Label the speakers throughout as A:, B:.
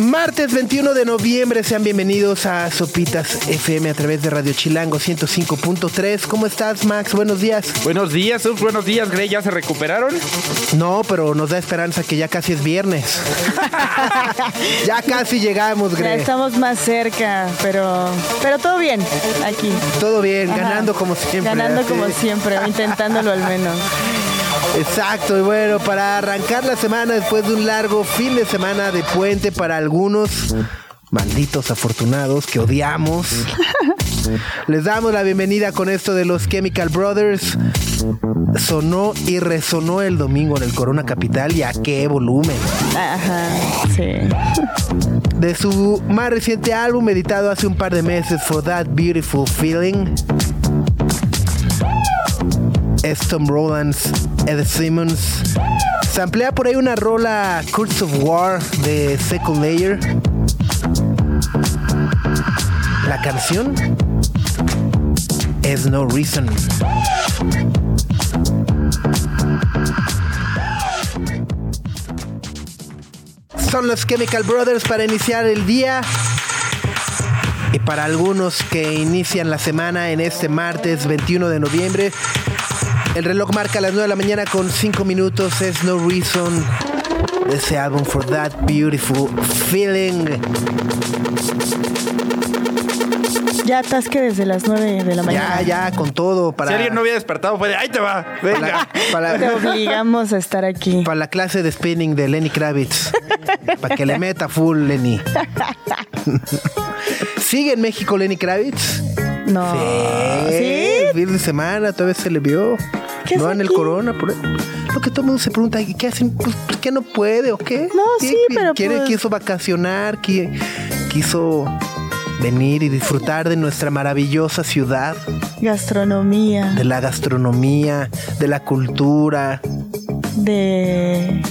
A: Martes 21 de noviembre, sean bienvenidos a Sopitas FM a través de Radio Chilango 105.3. ¿Cómo estás, Max? Buenos días.
B: Buenos días, Uf, buenos días, Grey. ¿Ya se recuperaron?
A: No, pero nos da esperanza que ya casi es viernes. ya casi llegamos,
C: Ya
A: Grey.
C: estamos más cerca, pero pero todo bien aquí.
A: Todo bien,
C: Ajá.
A: ganando como siempre.
C: Ganando como siempre, intentándolo al menos.
A: Exacto, y bueno, para arrancar la semana después de un largo fin de semana de puente para algunos malditos afortunados que odiamos. Les damos la bienvenida con esto de los Chemical Brothers. Sonó y resonó el domingo en el Corona Capital y a qué volumen.
C: Ajá, sí.
A: De su más reciente álbum editado hace un par de meses, For That Beautiful Feeling, es Tom Rowlands, Ed Simmons. Se amplía por ahí una rola Curse of War de Second Layer. La canción es No Reason. Son los Chemical Brothers para iniciar el día. Y para algunos que inician la semana en este martes 21 de noviembre, el reloj marca las 9 de la mañana con 5 minutos. Es No Reason de ese álbum For That Beautiful Feeling.
C: Ya atasque desde las 9 de la mañana.
A: Ya, ya, con todo para,
B: Si alguien no había despertado, fue de ahí te va. Venga.
A: para,
C: Te obligamos a estar aquí.
A: para la clase de spinning de Lenny Kravitz. para que le meta full Lenny. ¿Sigue en México Lenny Kravitz?
C: No.
A: Sí, el fin de semana todavía se le vio.
C: ¿Qué
A: no en el corona, por ahí. Lo que todo el mundo se pregunta, ¿y ¿qué hacen? Pues, pues, que no puede o qué?
C: No,
A: ¿Qué-
C: sí,
A: qué-
C: pero
A: quiere,
C: pues-
A: quiso vacacionar, qui- quiso venir y disfrutar de nuestra maravillosa ciudad,
C: Gastronomía.
A: de la gastronomía, de la cultura.
C: De.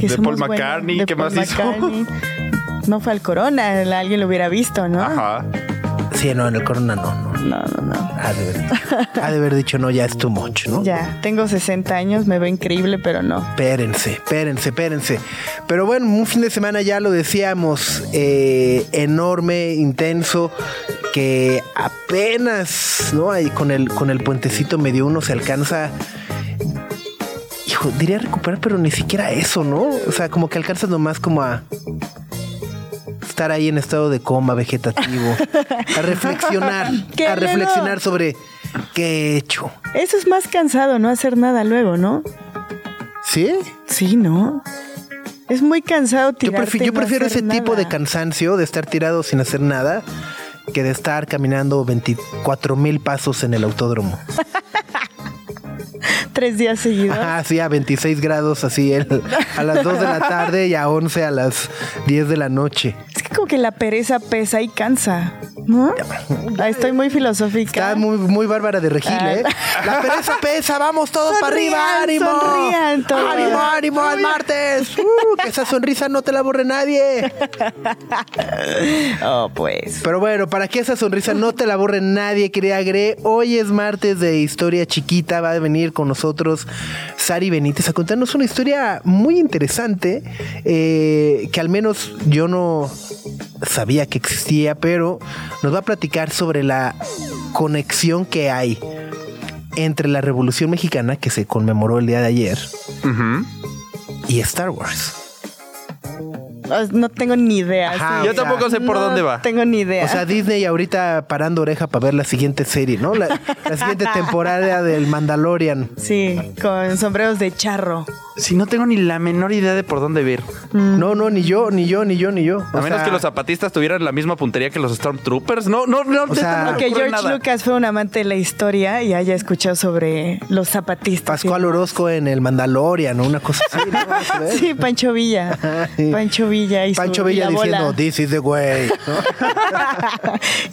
C: que
B: De Paul McCartney,
C: de
B: ¿qué
C: Paul
B: más hizo?
C: McCartney. No fue al Corona, alguien lo hubiera visto, ¿no?
B: Ajá.
A: Sí, no, en el corona no, no.
C: No, no, no.
A: Ha de, haber, ha de haber dicho, no, ya es too much, ¿no?
C: Ya, tengo 60 años, me veo increíble, pero no.
A: Espérense, espérense, espérense. Pero bueno, un fin de semana ya lo decíamos, eh, enorme, intenso, que apenas, ¿no? Ahí con el, con el puentecito medio uno se alcanza. Hijo, diría recuperar, pero ni siquiera eso, ¿no? O sea, como que alcanzas nomás como a estar ahí en estado de coma vegetativo, a reflexionar, a reflexionar sobre qué he hecho.
C: Eso es más cansado, no hacer nada luego, ¿no?
A: ¿Sí?
C: Sí, ¿no? Es muy cansado
A: Yo,
C: tirarte
A: prefi- yo
C: no
A: prefiero ese tipo de cansancio de estar tirado sin hacer nada que de estar caminando 24 mil pasos en el autódromo.
C: Tres días seguidos.
A: Ajá, sí, a 26 grados así el- a las 2 de la tarde y a 11 a las 10 de la noche.
C: Es que como que la pereza pesa y cansa, ¿no? Estoy muy filosófica.
A: Está muy, muy bárbara de regil,
C: Ah.
A: ¿eh? La pereza pesa, vamos todos para
C: Sonrían,
A: arriba, ánimo.
C: sonrían todos.
A: Ánimo, ánimo, al martes. Uh, que esa sonrisa no te la borre nadie.
C: Oh, pues.
A: Pero bueno, para que esa sonrisa no te la borre nadie, querida Gre, hoy es martes de Historia Chiquita. Va a venir con nosotros Sari Benítez a contarnos una historia muy interesante eh, que al menos yo no sabía que existía, pero nos va a platicar sobre la conexión que hay entre la Revolución Mexicana, que se conmemoró el día de ayer, y Star Wars.
C: Oh, No tengo ni idea.
A: Ajá,
C: sí.
A: Yo tampoco
B: sé por
C: No
B: dónde va.
C: tengo ni idea.
A: O sea, Disney ahorita parando oreja para ver la siguiente serie, ¿no? La, la siguiente temporada del Mandalorian.
C: sí, con sombreros de charro.
B: Si no tengo ni la menor idea de por dónde ver.
A: No, no, ni yo, ni yo, ni yo, ni yo. O
B: A menos que los zapatistas tuvieran la misma puntería que los Stormtroopers. No, no, no.
A: sea,
B: no me
C: Que George
B: nada.
C: Lucas fue un amante de la historia y haya escuchado sobre los zapatistas.
A: Pascual Orozco en el Mandalorian o una cosa así. ¿no?
C: Sí, Pancho Villa. Pancho Villa y su-
A: Pancho
C: y
A: Villa
C: la
A: diciendo,
C: bola.
A: this is the way. ¿no?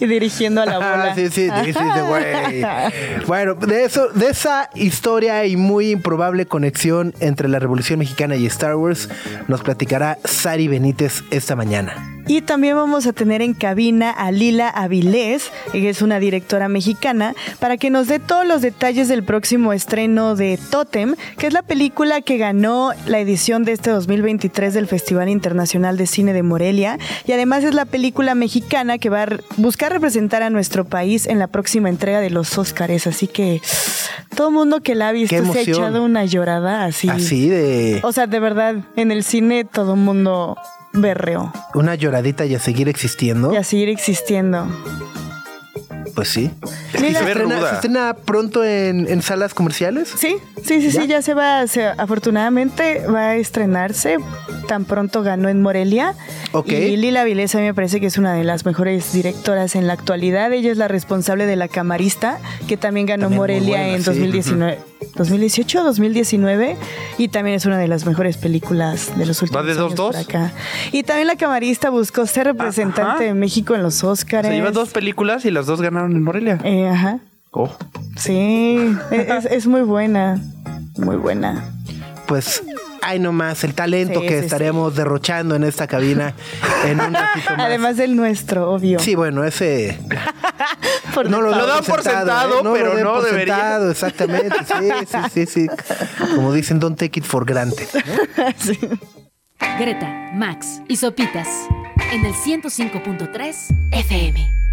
C: y dirigiendo a la bola.
A: Ah, sí, sí, this is the way. Bueno, de eso, de esa historia y muy improbable conexión entre la Revolución Mexicana y Star Wars, nos platicará Sari Benítez esta mañana.
C: Y también vamos a tener en cabina a Lila Avilés, que es una directora mexicana, para que nos dé todos los detalles del próximo estreno de Totem, que es la película que ganó la edición de este 2023 del Festival Internacional de Cine de Morelia. Y además es la película mexicana que va a buscar representar a nuestro país en la próxima entrega de los Óscares. Así que todo mundo que la ha visto se ha echado una llorada así.
A: Así de.
C: O sea, de verdad, en el cine todo el mundo berreó.
A: Una lloradita y a seguir existiendo.
C: Y a seguir existiendo.
A: Pues sí.
B: Es que
A: ¿Y
B: se ve
A: estrena,
B: ruda.
A: se estrena pronto en, en salas comerciales?
C: Sí, sí, sí, sí, ya se va, se- afortunadamente va a estrenarse. Tan pronto ganó en Morelia.
A: Ok.
C: Y Lila Vilés a mí me parece que es una de las mejores directoras en la actualidad. Ella es la responsable de La Camarista, que también ganó
A: También
C: Morelia
A: buena,
C: en
A: sí.
C: 2019. 2018 2019 y también es una de las mejores películas de los últimos
B: de dos,
C: años por
B: dos?
C: acá. Y también la camarista buscó ser representante
B: Ajá.
C: de México en los Óscares.
B: Se lleva dos películas y las dos ganaron en Morelia.
C: Eh, ajá.
B: Oh.
C: Sí, es, es muy buena, muy buena.
A: Pues, ay nomás, el talento
C: Sí,
A: que
C: sí,
A: estaremos derrochando en esta cabina en un ratito más.
C: Además del nuestro, obvio.
A: Sí, bueno, ese
C: Por
A: no lo,
B: Lo dan por sentado,
A: ¿eh?
B: pero
A: lo den
B: no
A: por
B: debería.
A: sentado, exactamente. Sí, sí, sí, sí. Como dicen, don't take it for granted. ¿no?
C: Sí.
D: Greta, Max y Sopitas en el 105.3 FM.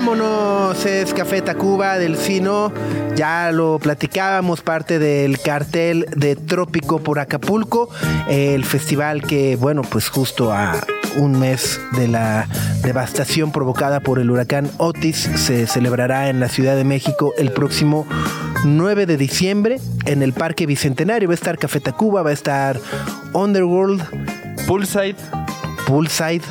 A: Vámonos, es Café Tacuba del Sino. Ya lo platicábamos, parte del cartel de Trópico por Acapulco, el festival que, bueno, pues justo a un mes de la devastación provocada por el huracán Otis se celebrará en la Ciudad de México el próximo 9 de diciembre en el Parque Bicentenario. Va a estar Café Tacuba, va a estar Underworld,
B: Poolside.
A: Poolside,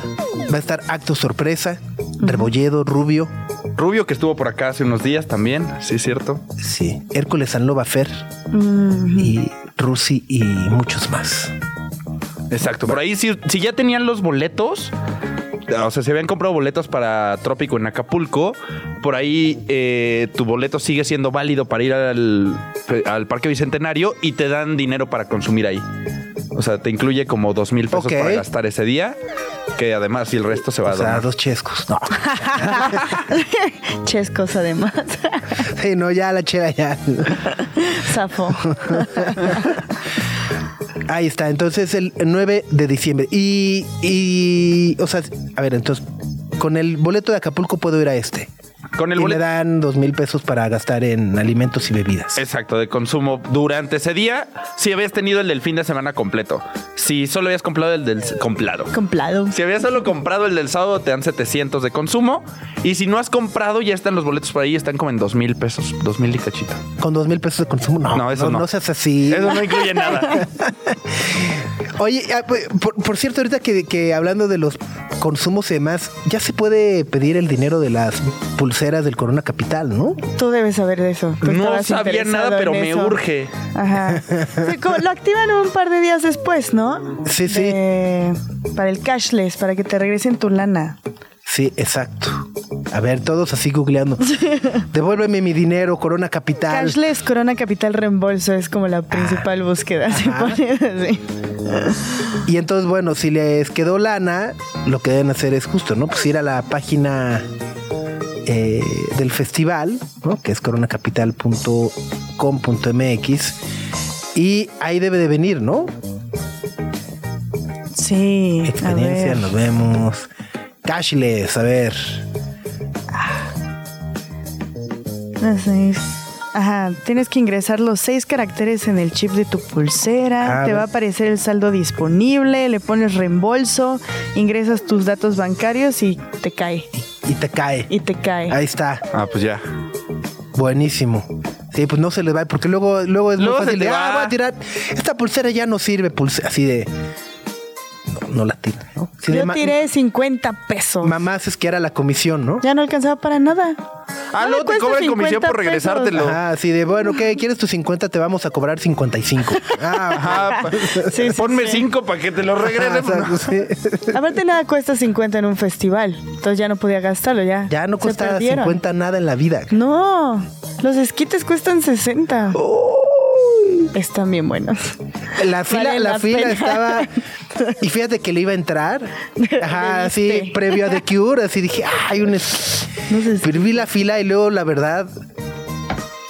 A: va a estar Acto Sorpresa, Rebolledo, Rubio.
B: Rubio que estuvo por acá hace unos días también, sí es cierto.
A: Sí, Hércules Sanlova Fer y Rusi y muchos más.
B: Exacto. Por ahí, si, si ya tenían los boletos, o sea, si habían comprado boletos para Trópico en Acapulco, por ahí eh, tu boleto sigue siendo válido para ir al, al Parque Bicentenario y te dan dinero para consumir ahí. O sea, te incluye como dos mil pesos para gastar ese día, que además y el resto se va
A: O
B: a
A: sea,
B: donar.
A: dos chescos. No.
C: Chescos además.
A: Sí, no, ya la chera ya.
C: Zafo.
A: Ahí está. Entonces el 9 de diciembre. Y, y, o sea, a ver, entonces, con el boleto de Acapulco puedo ir a este.
B: Con el
A: y
B: boleto.
A: le dan dos mil pesos para gastar en alimentos y bebidas.
B: Exacto, de consumo durante ese día, si habías tenido el del fin de semana completo. Si solo habías comprado el del comprado.
C: Comprado.
B: Si habías solo comprado el del sábado, te dan 700 de consumo. Y si no has comprado, ya están los boletos por ahí, están como en dos mil pesos, dos mil y cachito.
A: Con dos mil pesos de consumo. No,
B: No, eso no.
A: No seas así.
B: Eso no incluye nada.
A: Oye, ah, pues, por, por cierto, ahorita que, que hablando de los consumos y demás, ya se puede pedir el dinero de las pulseras del Corona Capital, ¿no?
C: Tú debes saber de eso. Tú
B: No sabía nada, pero me
C: eso.
B: urge.
C: Ajá. Sí, como lo activan un par de días después, ¿no?
A: Sí, sí.
C: De- para el cashless, para que te regresen tu lana.
A: Sí, exacto. A ver, todos así googleando. Devuélveme mi dinero, Corona Capital.
C: Cashless Corona Capital Reembolso es como la principal búsqueda. Se pone así.
A: Y entonces, bueno, si les quedó lana, lo que deben hacer es justo, ¿no? Pues ir a la página eh, del festival, ¿no? Que es coronacapital.com.mx. Y ahí debe de venir, ¿no?
C: Sí.
A: Experiencia, nos vemos. Cashless, a ver.
C: Así es. Ajá, tienes que ingresar los seis caracteres en el chip de tu pulsera,
A: Ah,
C: te va a aparecer el saldo disponible, le pones reembolso, ingresas tus datos bancarios y te cae,
A: Y te cae.
C: y te cae.
A: Ahí está.
B: Ah, pues ya.
A: Buenísimo. Sí, pues no se les va, porque luego, luego es muy
B: Luego
A: fácil de,
B: va.
A: ah, voy a tirar, esta pulsera ya no sirve, pulse- así de, no, no la tira, ¿no?
C: Yo tiré 50 pesos.
A: Mamás es que era la comisión, ¿no?
C: Ya no alcanzaba para nada.
B: Ah,
C: No
B: luego
C: me
B: te cobran comisión
C: 50
B: por regresártelo.
A: Ajá, así de, bueno, ¿qué? ¿Quieres tus 50? Te vamos a cobrar 55. Ah,
B: Ajá, pa-
C: Sí, sí,
B: ponme
C: sí.
B: cinco para que te lo regresen.
A: exacto, sí.
C: Aparte nada cuesta 50 en un festival, entonces ya no podía gastarlo, ya.
A: Ya no cuesta
C: perdieron.
A: 50 nada en la vida.
C: No, los esquites cuestan 60.
A: Uy,
C: Están bien buenos.
A: La fila,
C: Vale
A: la
C: la
A: fila estaba. Y fíjate que le iba a entrar. Ajá, así, previo a The Cure. Así dije, hay un. es-".
C: No sé si-
A: Pero vi la fila y luego, la verdad.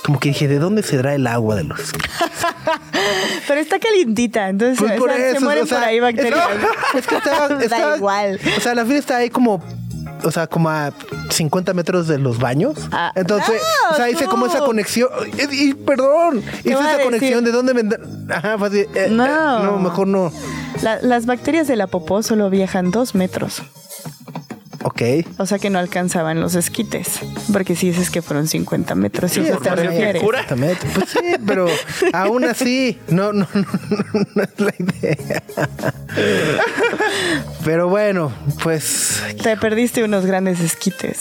A: Como que dije, ¿de dónde se trae el agua de los
C: Pero está calientita, entonces
A: Pues
C: o sea,
A: eso,
C: se mueren
A: o sea,
C: por ahí
A: es-
C: bacterias.
A: Es que estaba,
C: Da
A: estaba-
C: igual.
A: O sea, la fila está ahí como. O sea, como a 50 metros de los baños.
C: Ah,
A: Entonces,
C: no,
A: o sea, hice como esa conexión. Y, y, perdón, hice esa conexión de dónde vender. Ajá, así, eh, eh,
C: No.
A: no, mejor no.
C: La- las bacterias de la popó solo viajan dos metros.
A: Ok.
C: O sea que no alcanzaban los esquites. Porque si dices que fueron 50 metros,
A: Sí,
C: te refieres.
A: Pues sí, pero aún así, no, no, no, no, no es la idea. Pero bueno, pues
C: Te perdiste unos grandes esquites.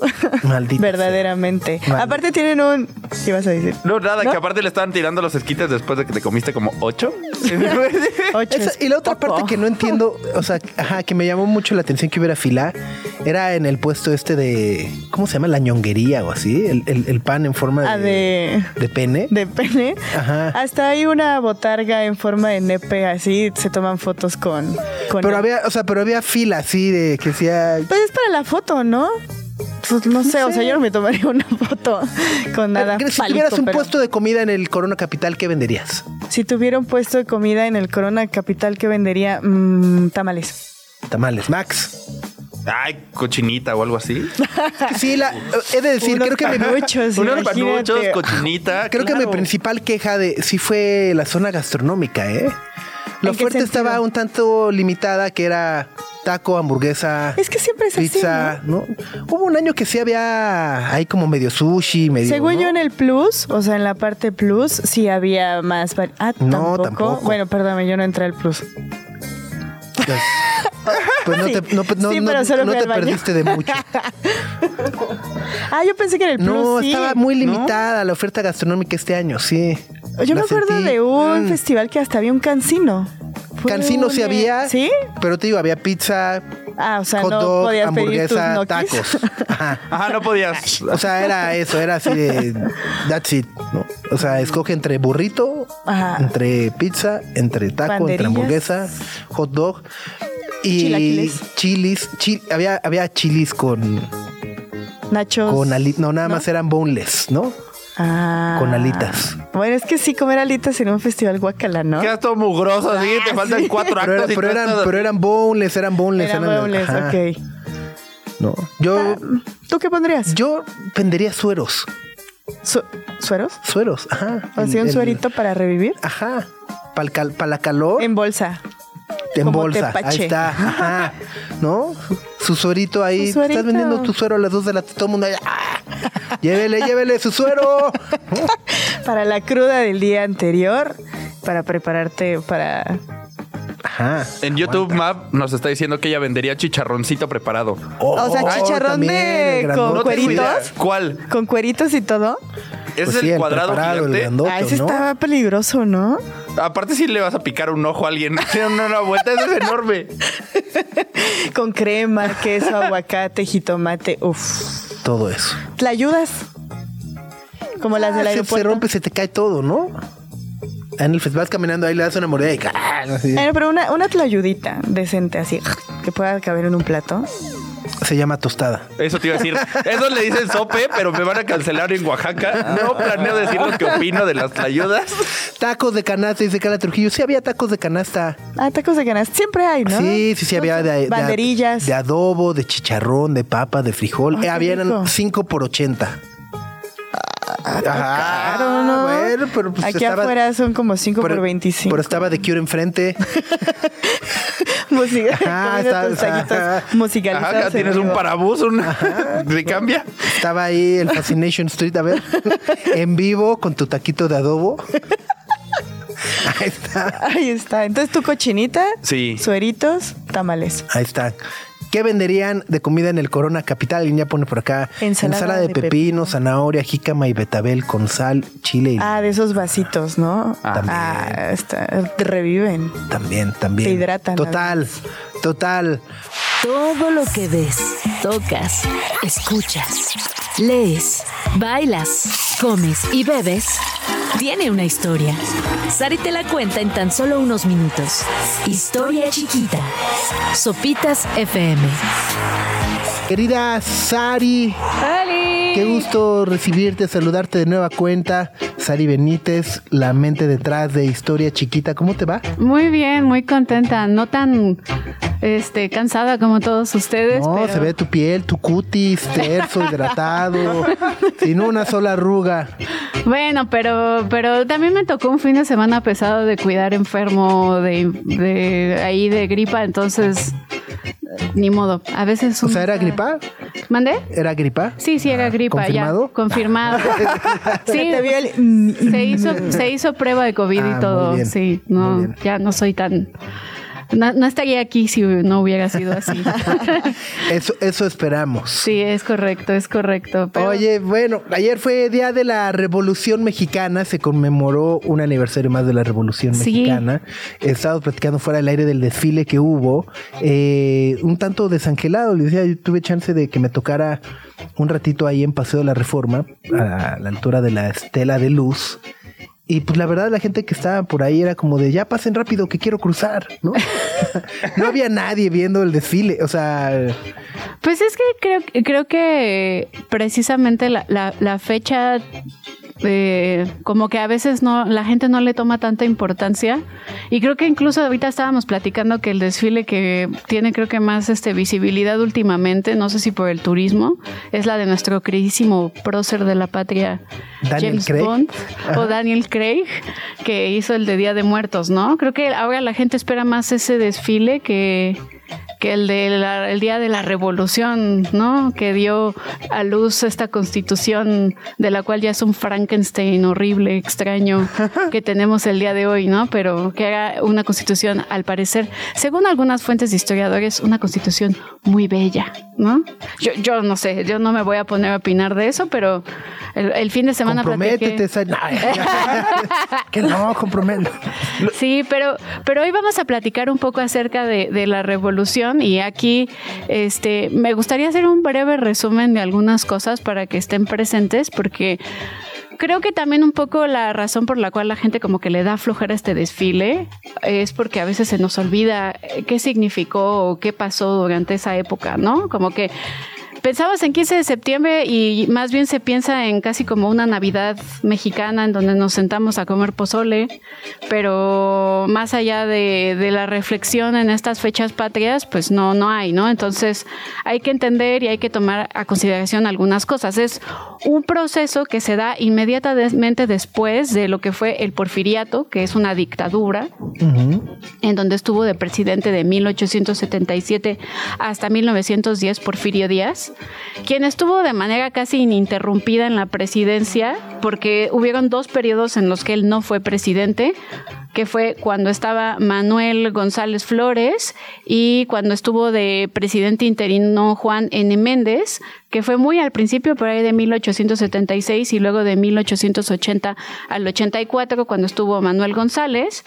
A: maldito.
C: Verdaderamente. Aparte tienen un... ¿Qué ibas a decir?
B: No, nada,
C: ¿No?
B: que aparte le estaban tirando los esquites después de que te comiste como ocho.
C: Ocho
A: Esa-
C: es
A: y la otra
C: poco.
A: parte que no entiendo, o sea, ajá, que me llamó mucho la atención que hubiera fila, era en el puesto este de, ¿cómo se llama? La ñonguería o así, el, el- el pan en forma
C: Ah,
A: de,
C: de...
A: de pene.
C: De pene.
A: Ajá.
C: Hasta hay una botarga en forma de nepe, así se toman fotos con... con
A: Pero había, o sea, pero había fila así de que decía,
C: Pues es para la foto, ¿no? Pues no sé, o sea, yo no me tomaría una foto con nada.
A: si tuvieras un
C: pero
A: puesto de comida en el Corona Capital, ¿qué venderías?
C: Si tuviera un puesto de comida en el Corona Capital, que vendería? Mm, tamales.
A: Tamales, Max.
B: Ay, cochinita o algo así.
A: Sí, la, he de decir,
C: Unos
A: creo que mi,
C: panuchos,
B: Unos
C: imagínate.
B: panuchos, cochinita.
A: creo que mi principal queja de sí fue la zona gastronómica, ¿eh? La
C: ¿En qué
A: oferta
C: sentido?
A: estaba un tanto limitada, que era taco, hamburguesa,
C: Es que siempre es así,
A: pizza, ¿no? Hubo un año que sí había ahí como medio sushi, medio.
C: Según
A: ¿no?
C: yo en el Plus, o sea, en la parte Plus, sí había más... Ah,
A: No,
C: tampoco. Bueno, perdóname, yo no entré al Plus.
A: Pues, pues no
C: Sí.
A: te, no,
C: Sí,
A: te perdiste de mucho.
C: Ah, yo pensé que en el Plus
A: No,
C: sí.
A: estaba muy limitada la oferta gastronómica este año, sí.
C: Yo me acuerdo
A: sentí,
C: de un
A: mm.
C: festival que hasta había un cancino. Fue
A: Cancino sí había.
C: ¿Sí?
A: Pero te digo, había pizza,
C: Ah, o sea,
A: hot
C: no
A: dog,
C: podías pedir tus
A: hamburguesa, tacos. Ajá.
B: Ajá, no podías.
A: O sea, era eso, era así de that's it, ¿no? O sea, escoge entre burrito,
C: Ajá.
A: entre pizza, entre taco, entre hamburguesa, hot dog y
C: Chilaquiles.
A: chilis, chi- había había chilis con
C: Nachos.
A: con ali- no nada
C: ¿no?
A: más eran boneless, ¿no?
C: Ah.
A: con alitas.
C: Bueno, es que sí, comer alitas en un festival guacala, ¿no?
B: Quedas todo mugroso, así te faltan cuatro
A: Pero, era-
B: actos
A: pero eran pero eran boneless, eran boneless,
C: Eran
A: eran-
C: boneless,
A: ajá,
C: ok.
A: No. Yo
C: ¿Tú qué pondrías?
A: yo vendería sueros,
C: Su- ¿Sueros?
A: sueros, ajá.
C: ¿O sea, un
A: El-
C: suerito para revivir?
A: Ajá. Para la calor.
C: En bolsa.
A: En
C: como
A: bolsa.
C: tepache.
A: Ahí está. Ajá. ¿No? Su suerito ahí.
C: Su.
A: Estás vendiendo tu suero a las dos de la todo el mundo ahí. ¡ah! Llévele, llévele su suero.
C: Para la cruda del día anterior, para prepararte para...
A: Ajá.
B: En YouTube Map nos está diciendo que ella vendería chicharroncito preparado.
C: o sea, chicharrón
A: también,
C: de- con.
B: No
C: cueritos.
B: ¿Cuál?
C: Con cueritos y todo.
B: ¿Es
A: Pues
B: el
A: sí,
B: cuadrado
A: el
B: gigante?
A: grandote,
C: ah, ese
A: ¿no?
C: estaba peligroso, ¿no?
B: Aparte si le vas a picar un ojo a alguien. Una, una vuelta, ese es enorme.
C: Con crema, queso, aguacate, jitomate. Uf.
A: Todo eso.
C: ¿La ayudas? Como las del
A: Ah, se, se
C: aeropuerto.
A: rompe, se te cae todo, ¿no? En el festival vas caminando ahí, le das una mordida y ¡ah! así.
C: Bueno, pero una, una tlayudita decente así, que pueda caber en un plato.
A: Se llama tostada.
B: Eso te iba a decir. Eso le dicen sope, pero me van a cancelar en Oaxaca. No planeo decir lo que opino de las ayudas.
A: Tacos de canasta, dice Carla Trujillo. Sí, había tacos de canasta.
C: Ah, tacos de canasta. Siempre hay, ¿no?
A: Sí, sí, sí, había de, de-
C: Banderillas.
A: de adobo, de chicharrón, de papa, de frijol.
C: Ay,
A: Eh, habían
C: rico.
A: 5 por 80. Ajá,
C: Claro, ¿no?
A: bueno, pero pues
C: Aquí
A: estaba-
C: afuera son como 5 por
A: pero-
C: 25.
A: Pero estaba de Cure enfrente.
C: Música.
A: Ajá, está- ajá.
C: musicalizados
B: Ajá,
C: en
B: tienes un parabús, un... ¿Se cambia?
A: Estaba ahí el Fascination Street, a ver, en vivo con tu taquito de adobo. Ahí está,
C: Ahí está. Entonces tu cochinita,
B: Sí.
C: sueritos, tamales.
A: ahí está. ¿Qué venderían de comida en el Corona Capital? Alguien ya pone por acá.
C: Ensalada
A: de,
C: de
A: pepino,
C: pepino.
A: zanahoria, jícama y betabel con sal, chile y
C: Ah, de esos vasitos, ¿no?
B: Ah.
C: Ah, está, te reviven.
A: también, también.
C: Te hidratan,
A: Total, total.
D: Todo lo que ves, tocas, escuchas, lees, bailas, comes y bebes, tiene una historia. Sari te la cuenta en tan solo unos minutos. Historia chiquita. Sopitas FM.
A: Querida Sari. Qué gusto recibirte, saludarte de nueva cuenta. Sari Benítez, la mente detrás de Historia Chiquita. ¿Cómo te va?
E: Muy bien, muy contenta. No tan este, cansada como todos ustedes.
A: No, se ve tu piel, tu cutis, terso, hidratado, sin una sola arruga.
E: Bueno, pero, pero también me tocó un fin de semana pesado de cuidar enfermo, de, de ahí de gripa, entonces ni modo. A veces.
A: O sea, ¿era gripa?
E: ¿Mandé?
A: ¿Era gripa?
E: Sí, sí, era gripa.
A: ¿Confirmado?
E: Ya, confirmado. sí, se hizo, se hizo prueba de COVID
A: Ah,
E: y todo.
A: muy bien,
E: Sí, no, ya no soy tan. No, no estaría aquí si no hubiera sido así.
A: Eso, eso esperamos.
E: sí, es correcto, es correcto. pero-
A: Oye, bueno, ayer fue Día de la Revolución Mexicana, se conmemoró un aniversario más de la Revolución
E: Sí.
A: Mexicana. Estábamos platicando fuera del aire del desfile que hubo, eh, un tanto desangelado, le decía, yo tuve chance de que me tocara un ratito ahí en Paseo de la Reforma, a la altura de la Estela de Luz. Y pues la verdad la gente que estaba por ahí era como de ya pasen rápido que quiero cruzar, ¿no? no había nadie viendo el desfile, o sea,
E: Pues es que creo, creo que precisamente la, la, la fecha, eh, como que a veces no, la gente no le toma tanta importancia. Y creo que incluso ahorita estábamos platicando que el desfile que tiene creo que más este, visibilidad últimamente, no sé si por el turismo, es la de nuestro queridísimo prócer de la patria,
A: Daniel
E: James
A: Craig.
E: Bond, o Daniel Craig, que hizo el de Día de Muertos, ¿no? Creo que ahora la gente espera más ese desfile que que el de la- el día de la revolución, ¿no? Que dio a luz esta constitución de la cual ya es un Frankenstein horrible, extraño que tenemos el día de hoy, ¿no? Pero que era una constitución, al parecer, según algunas fuentes de historiadores, una constitución muy bella, ¿no? Yo, yo no sé, yo no me voy a poner a opinar de eso, pero el, el fin de semana
A: comprométete,
E: platiqué-
A: que no, comprométete.
E: Sí, pero, pero hoy vamos a platicar un poco acerca de, de la revolución y aquí este, me gustaría hacer un breve resumen de algunas cosas para que estén presentes porque creo que también un poco la razón por la cual la gente como que le da flojera este desfile es porque a veces se nos olvida eh, qué significó o qué pasó durante esa época, ¿no? Como que Pensamos en 15 de septiembre y más bien se piensa en casi como una Navidad mexicana en donde nos sentamos a comer pozole, pero más allá de, de la reflexión en estas fechas patrias, pues no, no hay, ¿no? Entonces hay que entender y hay que tomar a consideración algunas cosas. Es un proceso que se da inmediatamente después de lo que fue el porfiriato, que es una dictadura, en donde estuvo de presidente de 1877 hasta 1910 Porfirio Díaz, quien estuvo de manera casi ininterrumpida en la presidencia porque hubieron dos periodos en los que él no fue presidente, que fue cuando estaba Manuel González Flores y cuando estuvo de presidente interino Juan N. Méndez, que fue muy al principio, por ahí de 1876 y luego de 1880 al 84, cuando estuvo Manuel González.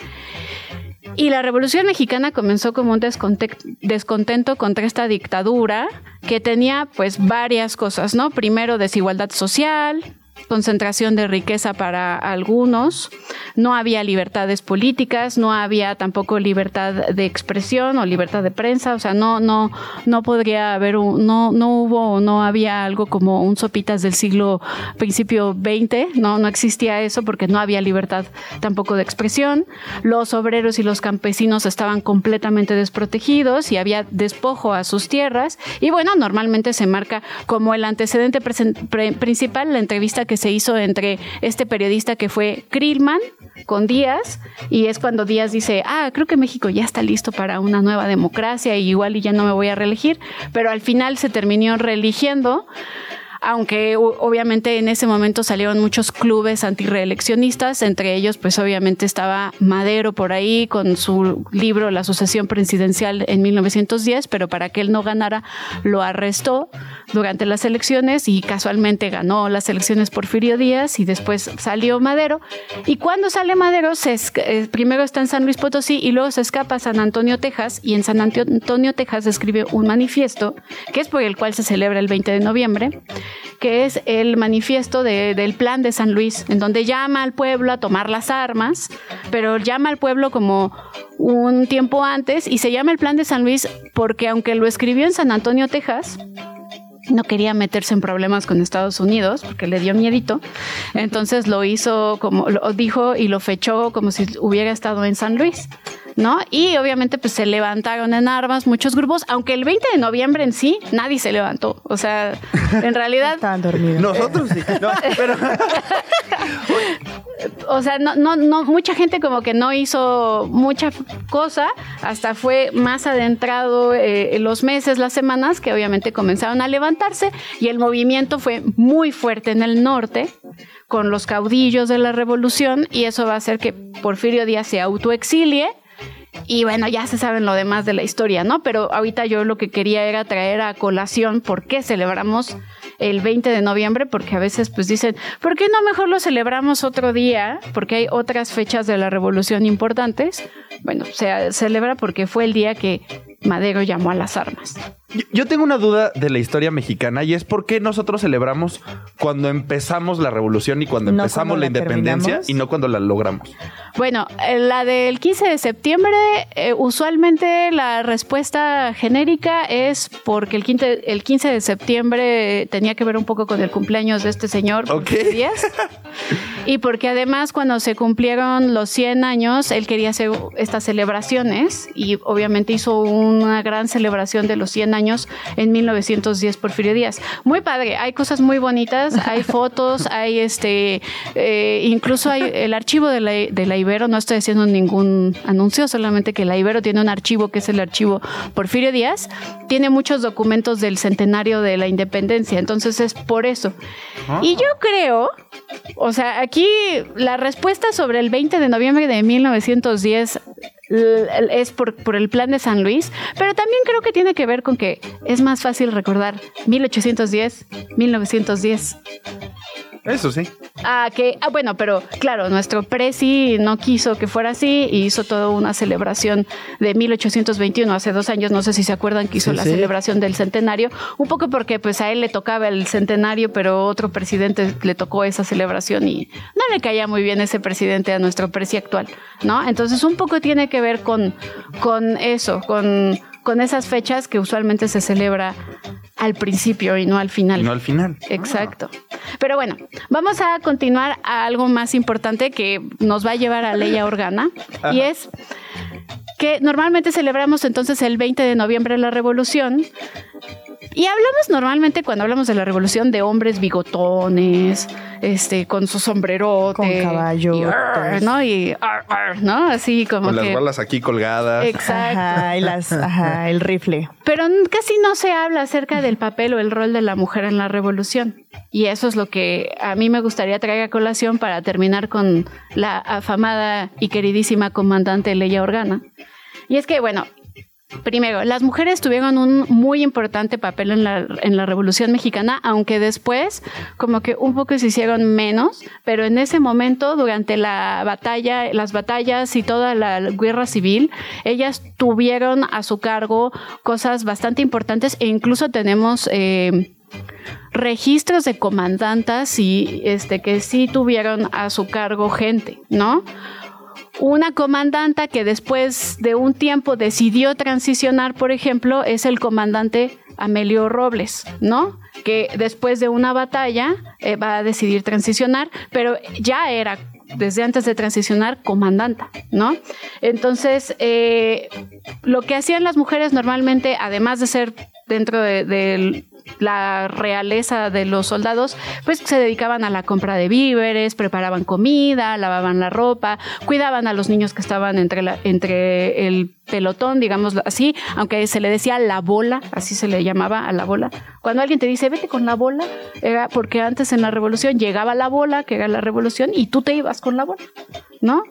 E: Y la Revolución Mexicana comenzó como un desconte- descontento contra esta dictadura que tenía pues varias cosas, ¿no? Primero desigualdad social, concentración de riqueza para algunos, no había libertades políticas, no había tampoco libertad de expresión o libertad de prensa, o sea, no no no podría haber un, no no hubo o no había algo como un sopitas del siglo principio 20, no no existía eso porque no había libertad tampoco de expresión. Los obreros y los campesinos estaban completamente desprotegidos y había despojo a sus tierras. Y bueno, normalmente se marca como el antecedente principal la entrevista que se hizo entre este periodista que fue Krillman con Díaz y es cuando Díaz dice, ah, creo que México ya está listo para una nueva democracia y igual y ya no me voy a reelegir, pero al final se terminó reeligiendo aunque obviamente en ese momento salieron muchos clubes antireeleccionistas, entre ellos pues obviamente estaba Madero por ahí con su libro La sucesión presidencial en 1910, pero para que él no ganara lo arrestó durante las elecciones y casualmente ganó las elecciones Porfirio Díaz y después salió Madero. Y cuando sale Madero se eh, primero está en San Luis Potosí y luego se escapa a San Antonio, Texas y en San Antonio, Texas escribe un manifiesto que es por el cual se celebra el 20 de noviembre que es el manifiesto del plan de San Luis, en donde llama al pueblo a tomar las armas, pero llama al pueblo como un tiempo antes y se llama el plan de San Luis porque aunque lo escribió en San Antonio, Texas, no quería meterse en problemas con Estados Unidos porque le dio miedito. Entonces lo hizo como lo dijo y lo fechó como si hubiera estado en San Luis. ¿No? Y obviamente pues se levantaron en armas muchos grupos, aunque el 20 de noviembre en sí nadie se levantó. O sea, en realidad...
C: Estaban dormidos.
A: Nosotros sí. No, pero
E: o sea, no, no, no, mucha gente como que no hizo mucha cosa, hasta fue más adentrado eh, los meses, las semanas, que obviamente comenzaron a levantarse y el movimiento fue muy fuerte en el norte con los caudillos de la revolución y eso va a hacer que Porfirio Díaz se autoexilie y bueno, ya se saben lo demás de la historia, ¿no? Pero ahorita yo lo que quería era traer a colación por qué celebramos el 20 de noviembre, porque a veces pues dicen, ¿por qué no mejor lo celebramos otro día? Porque hay otras fechas de la revolución importantes. Bueno, se celebra porque fue el día que Madero llamó a las armas.
B: Yo tengo una duda de la historia mexicana y es por qué nosotros celebramos cuando empezamos la revolución y cuando
C: No
B: empezamos
C: cuando
B: la
C: la
B: independencia y no cuando la logramos.
E: Bueno, eh, la del 15 de septiembre, eh, usualmente la respuesta genérica es porque el 15, el 15 de septiembre tenía que ver un poco con el cumpleaños de este señor,
B: Ok.
E: Y porque además cuando se cumplieron los 100 años, él quería hacer estas celebraciones y obviamente hizo una gran celebración de los 100 años en 1910 Porfirio Díaz. Muy padre, hay cosas muy bonitas, hay fotos, hay este, eh, incluso hay el archivo de la, de la Ibero, no estoy haciendo ningún anuncio, solamente que la Ibero tiene un archivo que es el archivo Porfirio Díaz, tiene muchos documentos del centenario de la independencia, entonces es por eso. Y yo creo, o sea, aquí la respuesta sobre el 20 de noviembre de 1910 l- l- es por, por el plan de San Luis, pero también creo que tiene que ver con que es más fácil recordar 1810, 1910.
B: Eso sí.
E: Ah, que, ah, bueno, pero claro, nuestro presi no quiso que fuera así y hizo toda una celebración de 1821, hace dos años, no sé si se acuerdan que hizo
A: Sí,
E: la
A: sí.
E: celebración del centenario, un poco porque pues a él le tocaba el centenario, pero otro presidente le tocó esa celebración y no le caía muy bien ese presidente a nuestro presi actual, ¿no? Entonces un poco tiene que ver con, con eso, con, con esas fechas que usualmente se celebra al principio y no al final.
B: Y no al final.
E: Exacto. Pero bueno, vamos a continuar a algo más importante que nos va a llevar a Leia Organa y es que normalmente celebramos entonces el 20 de noviembre la revolución y hablamos normalmente cuando hablamos de la revolución de hombres bigotones, este, con su sombrerote,
C: Con
E: y, arr, ¿no? Y arr, arr, ¿no? Así como
B: Con
E: que
B: las balas aquí colgadas.
E: Exacto.
C: Ajá, y las, ajá, el rifle.
E: Pero casi no se habla acerca del papel o el rol de la mujer en la revolución. Y eso es lo que a mí me gustaría traer a colación para terminar con la afamada y queridísima comandante Leia Organa. Y es que, bueno, primero, las mujeres tuvieron un muy importante papel en la, en la Revolución Mexicana, aunque después como que un poco se hicieron menos, pero en ese momento, durante la batalla, las batallas y toda la guerra civil, ellas tuvieron a su cargo cosas bastante importantes e incluso tenemos... eh, registros de comandantas y este que sí tuvieron a su cargo gente, ¿no? Una comandanta que después de un tiempo decidió transicionar, por ejemplo, es el comandante Amelio Robles, ¿no? Que después de una batalla eh, va a decidir transicionar, pero ya era desde antes de transicionar comandanta, ¿no? Entonces, eh, lo que hacían las mujeres normalmente, además de ser dentro de, de la realeza de los soldados, pues se dedicaban a la compra de víveres, preparaban comida, lavaban la ropa, cuidaban a los niños que estaban entre, la, entre el pelotón, digamos así, aunque se le decía la bola, así se le llamaba a la bola. Cuando alguien te dice, vete con la bola, era porque antes en la revolución llegaba la bola, que era la revolución, y tú te ibas con la bola, ¿no?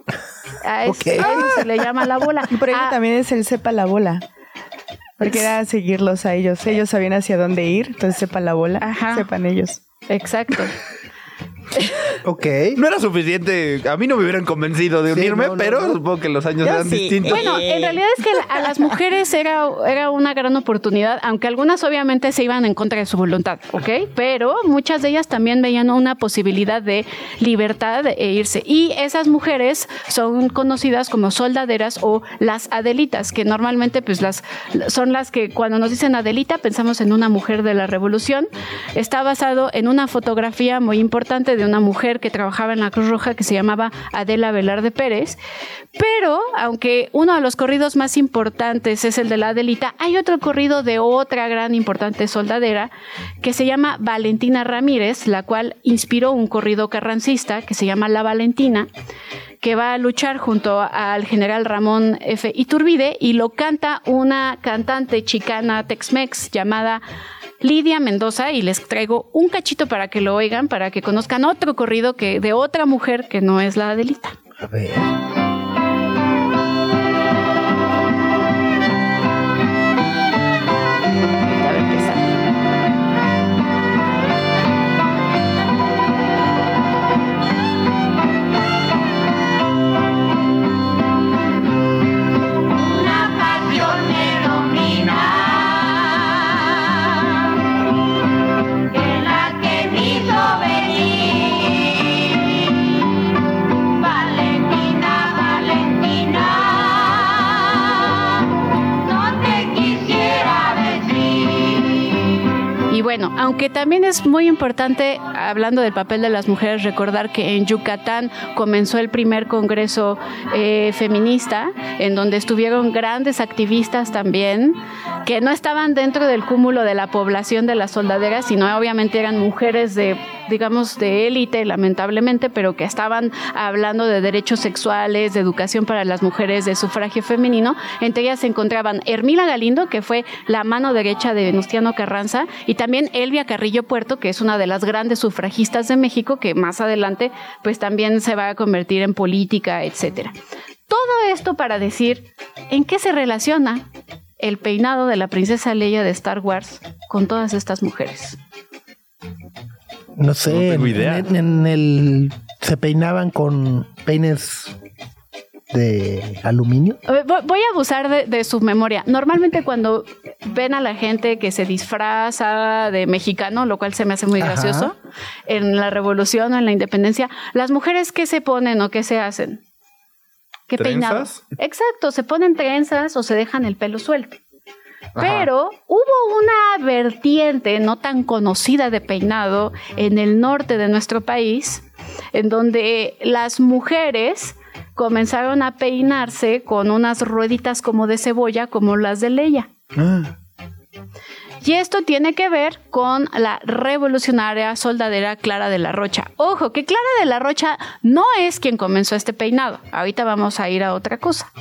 E: A eso,
A: Ok.
E: a eso se le llama la bola.
C: Y por eso
E: Ah,
C: también es el sepa la bola. Porque era seguirlos a ellos. Ellos sabían hacia dónde ir, entonces sepa la bola,
E: Ajá.
C: sepan ellos.
E: Exacto.
A: Ok.
B: No era suficiente. A mí no me hubieran convencido de
A: Sí,
B: unirme,
A: no, no,
B: pero
A: no.
B: supongo que los años
F: Yo
B: eran
F: sí.
B: distintos.
E: Bueno, en realidad es que a las mujeres era, era una gran oportunidad, aunque algunas obviamente se iban en contra de su voluntad, ¿ok? Pero muchas de ellas también veían una posibilidad de libertad e irse. Y esas mujeres son conocidas como soldaderas o las adelitas, que normalmente pues las son las que cuando nos dicen Adelita pensamos en una mujer de la revolución. Está basado en una fotografía muy importante de una mujer que trabajaba en la Cruz Roja que se llamaba Adela Velarde Pérez. Pero, aunque uno de los corridos más importantes es el de la Adelita, hay otro corrido de otra gran importante soldadera que se llama Valentina Ramírez, la cual inspiró un corrido carrancista que se llama La Valentina que va a luchar junto al general Ramón F. Iturbide y lo canta una cantante chicana Tex-Mex llamada Lidia Mendoza y les traigo un cachito para que lo oigan, para que conozcan otro corrido que de otra mujer que no es la Adelita.
A: A ver.
E: Bueno, aunque también es muy importante, hablando del papel de las mujeres, recordar que en Yucatán comenzó el primer congreso eh, feminista, en donde estuvieron grandes activistas también, que no estaban dentro del cúmulo de la población de las soldaderas, sino obviamente eran mujeres de, digamos, de élite, lamentablemente, pero que estaban hablando de derechos sexuales, de educación para las mujeres, de sufragio femenino. Entre ellas se encontraban Hermila Galindo, que fue la mano derecha de Venustiano Carranza, y también Elvia Carrillo Puerto, que es una de las grandes sufragistas de México, que más adelante pues también se va a convertir en política, etcétera. Todo esto para decir en qué se relaciona el peinado de la princesa Leia de Star Wars con todas estas mujeres.
A: No sé.
B: No tengo idea.
A: En, en el. Se peinaban con peines de aluminio.
E: Voy a abusar de, de su memoria. Normalmente cuando ven a la gente que se disfraza de mexicano, lo cual se me hace muy
A: Ajá.
E: gracioso, en la revolución o en la independencia, las mujeres qué se ponen o qué se hacen? ¿Qué peinado?
B: ¿Trenzas?
E: Exacto, se ponen trenzas o se dejan el pelo suelto.
B: Ajá.
E: Pero hubo una vertiente no tan conocida de peinado en el norte de nuestro país, en donde las mujeres comenzaron a peinarse con unas rueditas como de cebolla, como las de Leia.
A: Ah,
E: Y esto tiene que ver con la revolucionaria soldadera Clara de la Rocha. Ojo, que Clara de la Rocha no es quien comenzó este peinado. Ahorita vamos a ir a otra cosa.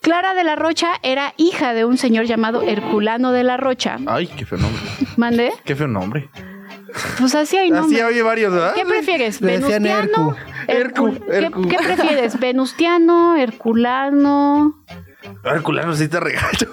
E: Clara de la Rocha era hija de un señor llamado Herculano de la Rocha.
B: Ay, qué feo nombre.
E: ¿Mande?
B: Qué feo nombre.
E: Pues así hay
B: Así
E: nombre.
B: oye varios, ¿verdad?
E: ¿Qué prefieres?
A: Le
E: ¿Venustiano?
B: Hercu.
E: Hercu-
B: Hercu.
E: ¿Qué, qué prefieres? ¿Venustiano? ¿Herculano?
B: Herculano sí te regacho.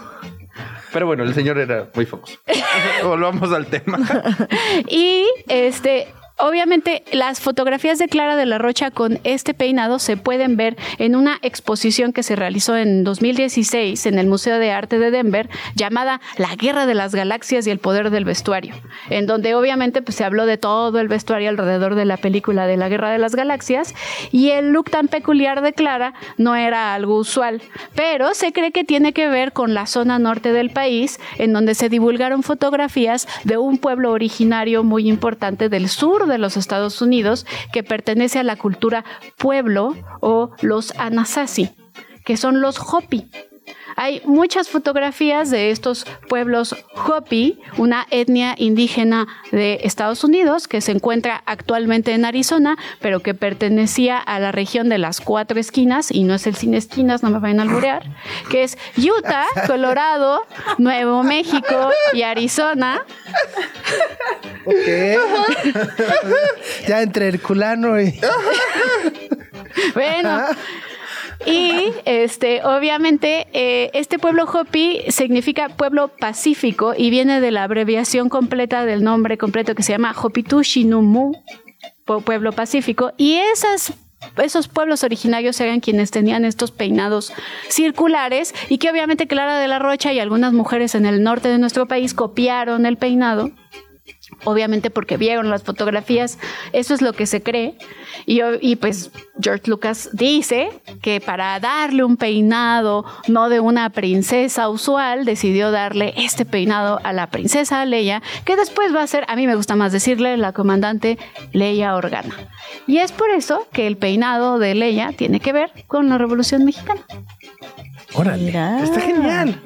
B: Pero bueno, el señor era muy famoso. Volvamos al tema.
E: Y este, obviamente, las fotografías de Clara de la Rocha con este peinado se pueden ver en una exposición que se realizó en 2016 en el Museo de Arte de Denver, llamada La Guerra de las Galaxias y el Poder del Vestuario, en donde obviamente pues, se habló de todo el vestuario alrededor de la película de la Guerra de las Galaxias y el look tan peculiar de Clara no era algo usual, pero se cree que tiene que ver con la zona norte del país, en donde se divulgaron fotografías de un pueblo originario muy importante del sur de los Estados Unidos que pertenece a la cultura pueblo o los Anasazi, que son los Hopi. Hay muchas fotografías de estos pueblos Hopi, una etnia indígena de Estados Unidos que se encuentra actualmente en Arizona, pero que pertenecía a la región de las cuatro esquinas, y no es el sin esquinas, no me vayan a alburear, que es Utah, Colorado, Nuevo México y Arizona.
A: ok. ya entre Herculano y.
E: Bueno. Y este, obviamente, eh, este pueblo Hopi significa pueblo pacífico y viene de la abreviación completa del nombre completo que se llama Hopitushinumu, pueblo pacífico, y esas esos pueblos originarios eran quienes tenían estos peinados circulares y que obviamente Clara de la Rocha y algunas mujeres en el norte de nuestro país copiaron el peinado obviamente porque vieron las fotografías, eso es lo que se cree. Y, y, pues George Lucas dice que para darle un peinado no de una princesa usual, decidió darle este peinado a la princesa Leia, que después va a ser, a mí me gusta más decirle, la comandante Leia Organa. Y es por eso que el peinado de Leia tiene que ver con la Revolución Mexicana.
A: Órale.
C: Mira.
A: Está genial.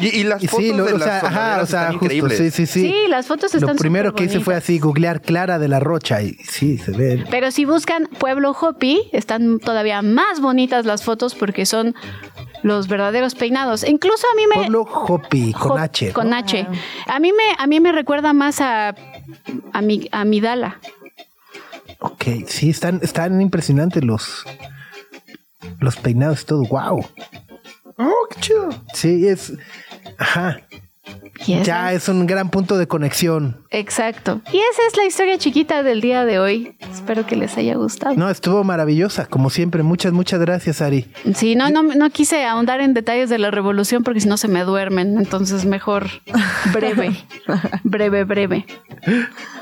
B: Y, y las fotos
A: sí, lo-
B: de
A: o
B: las
A: sea, ajá,
B: sombreras
A: o sea,
B: están
A: justo,
B: increíbles.
A: sí, sí, sí.
E: Sí, las fotos están
A: Lo primero que hice fue así, googlear Clara de la Rocha y sí, se ve.
E: Pero si buscan Pueblo Hopi, están todavía más bonitas las fotos porque son los verdaderos peinados. Incluso a mí me...
A: Pueblo Hopi, con
E: Hop-
A: H. ¿no?
E: Con H. A mí me, a mí me recuerda más a, a, mi, a Midala.
A: Ok, sí, están, están impresionantes los, los peinados y todo. Wow.
B: Oh, qué chido.
A: Sí, es. Ajá. Ya es un gran punto de conexión.
E: Exacto. Y esa es la historia chiquita del día de hoy. Espero que les haya gustado.
A: No, estuvo maravillosa, como siempre. Muchas, muchas gracias, Ari.
E: Sí, no, no, no quise ahondar en detalles de la revolución porque si no se me duermen. Entonces mejor breve, breve, breve.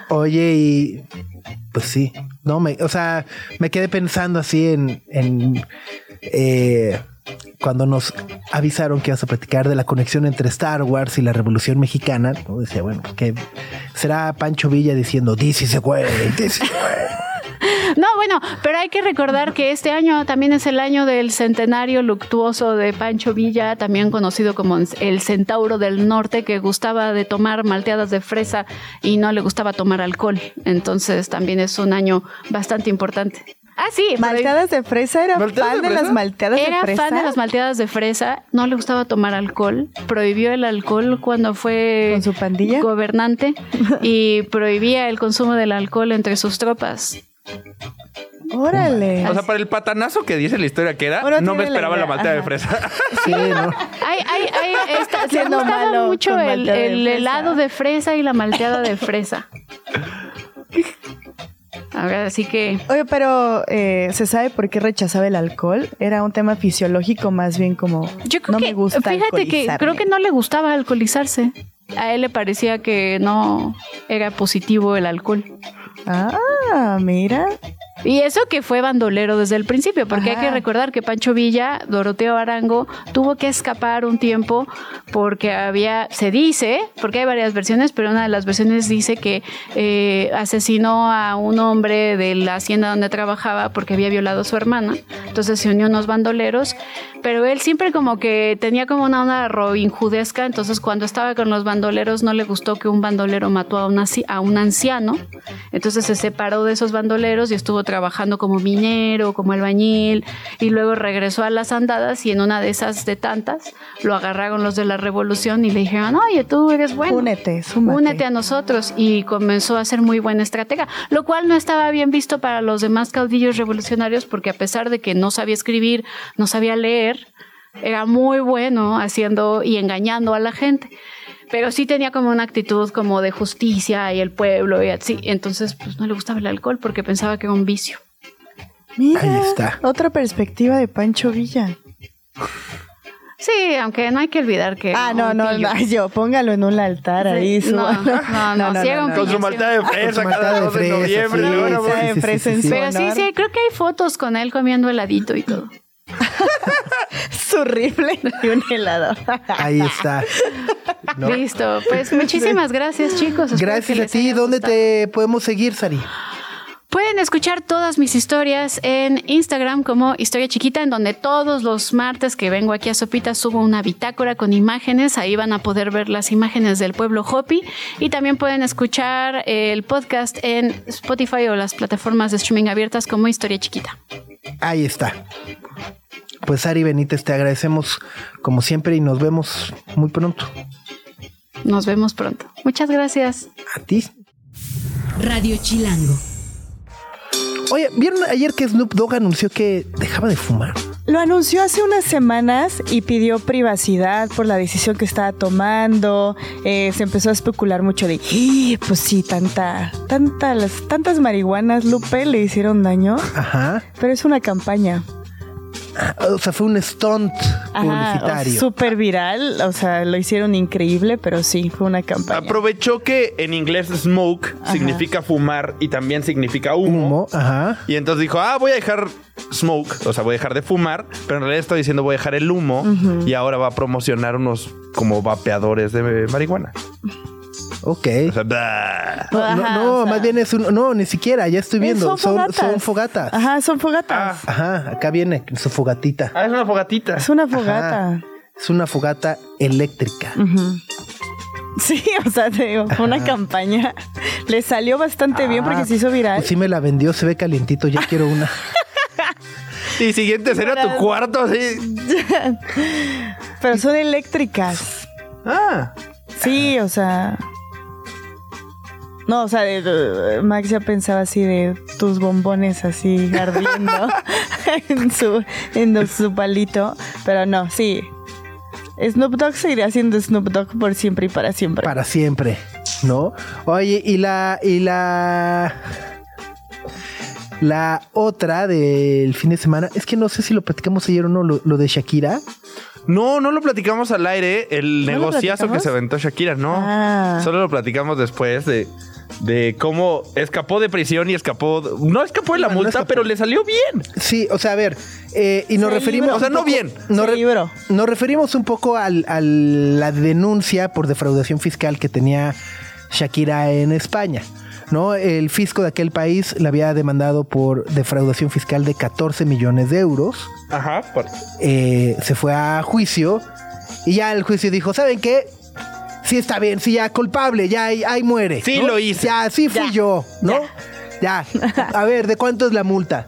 A: Oye, y pues sí, no me, o sea, me quedé pensando así en, en eh, cuando nos avisaron que ibas a platicar de la conexión entre Star Wars y la Revolución Mexicana, ¿no? decía, bueno, que será Pancho Villa diciendo, dícese güey, dícese güey.
E: No, bueno, pero hay que recordar que este año también es el año del centenario luctuoso de Pancho Villa, también conocido como el Centauro del Norte, que gustaba de tomar malteadas de fresa y no le gustaba tomar alcohol. Entonces también es un año bastante importante. Ah, sí,
C: Malteadas de fresa, era
B: ¿Malteadas
C: fan
B: de
C: de, las malteadas
E: Era
C: de fresa.
E: fan de las malteadas de fresa, no le gustaba tomar alcohol, prohibió el alcohol cuando fue
C: ¿Con su pandilla?
E: gobernante y prohibía el consumo del alcohol entre sus tropas.
C: Órale.
B: O sea, para el patanazo que dice la historia que era,
C: Uno
B: no me
C: la
B: esperaba la malteada de fresa.
A: Sí, ¿no?
E: Ay, ay, ay,
C: Siendo
E: gustaba
C: malo
E: mucho
C: con
E: el,
C: de
E: helado de fresa y la malteada de fresa. A ver, así que
C: Oye, pero eh, ¿se sabe por qué rechazaba el alcohol? Era un tema fisiológico más bien como
E: yo creo
C: no
E: que
C: me gusta
E: fíjate que
C: alcoholizarme".
E: creo que no le gustaba alcoholizarse. A él le parecía que no era positivo el alcohol.
C: Ah, mira.
E: Y eso que fue bandolero desde el principio, porque hay
C: Ajá.
E: que recordar que Pancho Villa, Doroteo Arango, tuvo que escapar un tiempo porque había, se dice, porque hay varias versiones, pero una de las versiones dice que eh, asesinó a un hombre de la hacienda donde trabajaba porque había violado a su hermana. Entonces se unió a unos bandoleros, pero él siempre como que tenía como una onda robinjudesca, entonces cuando estaba con los bandoleros no le gustó que un bandolero mató a un, aci- a un anciano, entonces se separó de esos bandoleros y estuvo trabajando como minero, como albañil, y luego regresó a las andadas y en una de esas de tantas lo agarraron los de la revolución y le dijeron, oye, tú eres bueno.
C: Únete, súmate.
E: Únete a nosotros y comenzó a ser muy buena estratega, lo cual no estaba bien visto para los demás caudillos revolucionarios porque a pesar de que no sabía escribir, no sabía leer, era muy bueno haciendo y engañando a la gente. Pero sí tenía como una actitud como de justicia y el pueblo y así. Entonces, pues no le gustaba el alcohol porque pensaba que era un vicio.
C: Mira,
A: Ahí está.
C: Otra perspectiva de Pancho Villa.
E: Sí, aunque no hay que olvidar que.
C: Ah, no, no, no, yo, póngalo en un altar ahí.
E: Sí, no,
C: súbalo.
E: no, no, sí era un
B: Con su malteada de fresa cada
A: de
B: 2 de noviembre.
A: sí,
B: bueno,
A: sí,
B: bueno.
A: sí,
C: fresa
A: sí,
C: en
A: sí.
C: su
E: Pero sí, sí, creo que hay fotos con él comiendo heladito y todo.
C: Su rifle y un helado.
A: Ahí está. ¿no?
E: Listo, pues muchísimas gracias, chicos. Espero
A: Gracias a ti. ¿Dónde
E: gustado.
A: te podemos seguir, Sari?
E: Pueden escuchar todas mis historias en Instagram como Historia Chiquita, en donde todos los martes que vengo aquí a Sopita subo una bitácora con imágenes. Ahí van a poder ver las imágenes del pueblo Hopi. Y también pueden escuchar el podcast en Spotify o las plataformas de streaming abiertas como Historia Chiquita.
A: Ahí está. Pues Sari Benítez, te agradecemos como siempre y nos vemos muy pronto.
E: Nos vemos pronto. Muchas gracias.
A: A ti.
D: Radio Chilango.
A: Oye, ¿vieron ayer que Snoop Dogg anunció que dejaba de fumar?
C: Lo anunció hace unas semanas y pidió privacidad por la decisión que estaba tomando. Eh, se empezó a especular mucho de, "Ah, pues sí, tanta, tanta, las, tantas marihuanas, Lupe, le hicieron daño.
A: Ajá.
C: Pero es una campaña.
A: O sea, fue un stunt
C: Ajá,
A: publicitario.
C: súper viral. O sea, lo hicieron increíble, pero sí, fue una campaña.
B: Aprovechó que en inglés smoke
C: Ajá.
B: significa fumar y también significa humo.
A: Humo, ajá.
B: Y entonces dijo, ah, voy a dejar smoke, o sea, voy a dejar de fumar, pero en realidad está diciendo voy a dejar el humo y ahora va a promocionar unos como vapeadores de marihuana.
A: Ok.
B: O sea, bah.
A: No, no,
C: Ajá,
A: no,
C: o sea-
A: más bien es un. No, ni siquiera, ya estoy viendo.
C: Son
A: Son,
C: fogatas.
A: son fogatas.
C: Ajá, son fogatas.
B: Ah.
A: Ajá, acá viene su fogatita.
B: Ah, es una fogatita.
C: Es una fogata.
A: Ajá. Es una fogata eléctrica.
C: Sí, o sea, te digo, fue una campaña. Le salió bastante bien porque
A: Ah,
C: se hizo viral.
A: Pues sí me la vendió, se ve calientito, ya quiero una.
B: Y siguiente será tu cuarto, así.
C: Pero son eléctricas.
B: Ah.
C: Sí, o sea. No, o sea, de- de- Max ya pensaba así de tus bombones así ardiendo en su en su palito, pero no, sí. Snoop Dogg seguirá siendo Snoop Dogg por siempre y para siempre.
A: para siempre, ¿no? Oye, y la y la la otra del fin de semana, es que no sé si lo platicamos ayer o no, lo, lo de Shakira.
B: No, no lo platicamos al aire, el
C: ¿No lo
B: negociazo que se aventó Shakira, no.
C: Ah.
B: Solo lo platicamos después de, de cómo escapó de prisión y escapó. No escapó de la
A: No, no
B: multa,
A: escapó.
B: pero le salió bien.
A: Sí, o sea, a ver, eh, y nos
C: Se
A: referimos...
B: O sea, no
A: poco-
B: bien.
A: Nos,
C: Se
A: re-
C: libró.
A: nos referimos un poco al- a la denuncia por defraudación fiscal que tenía Shakira en España. ¿no? El fisco de aquel país la había demandado por defraudación fiscal de 14 millones de euros.
B: Ajá. por-
A: eh, se fue a juicio y ya el juicio dijo, ¿saben qué? Sí está bien, sí ya culpable, ya ahí, ahí muere.
B: Sí
A: ¿no?
B: lo hice.
A: Ya, sí fui
C: Ya,
A: yo, ¿no? Ya. A ver, ¿de cuánto es la multa?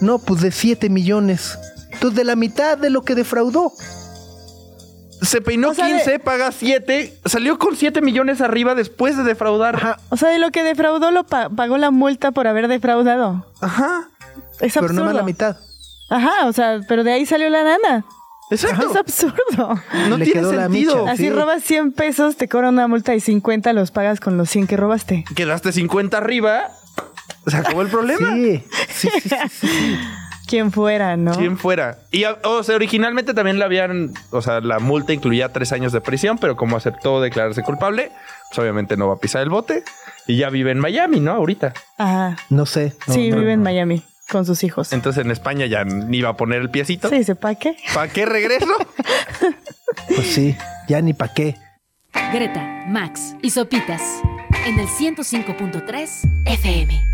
A: No, pues de 7 millones. Entonces de la mitad de lo que defraudó.
B: Se peinó
C: O sea,
B: 15,
C: de-
B: paga 7, salió con 7 millones arriba después de defraudar.
A: Ajá.
C: O sea, de lo que defraudó lo pa- pagó la multa por haber defraudado.
B: Ajá.
C: Es
A: Pero
C: absurdo.
A: no más la mitad.
C: Ajá, o sea, pero de ahí salió la lana.
B: Exacto.
C: Es absurdo.
B: No
A: Le
B: tiene sentido.
A: micha.
C: Así
A: Sí.
C: robas 100 pesos, te cobran una multa de 50, los pagas con los 100 que robaste.
B: Quedaste 50 arriba, se acabó el problema.
A: Sí, sí, sí, sí, sí.
C: Quien fuera, ¿no?
B: Quien fuera. Y, o sea, originalmente también la habían, o sea, la multa incluía tres años de prisión, pero como aceptó declararse culpable, pues obviamente no va a pisar el bote y ya vive en Miami, ¿no? Ahorita.
C: Ajá.
A: No sé. no,
C: sí,
A: no,
C: vive en
A: no.
C: Miami con sus hijos.
B: Entonces en España ya ni iba a poner el piecito.
C: Sí, ¿sepa qué?
B: ¿Para qué regreso?
A: Pues sí, ya ni pa' qué.
D: Greta, Max y Sopitas en el 105.3 FM.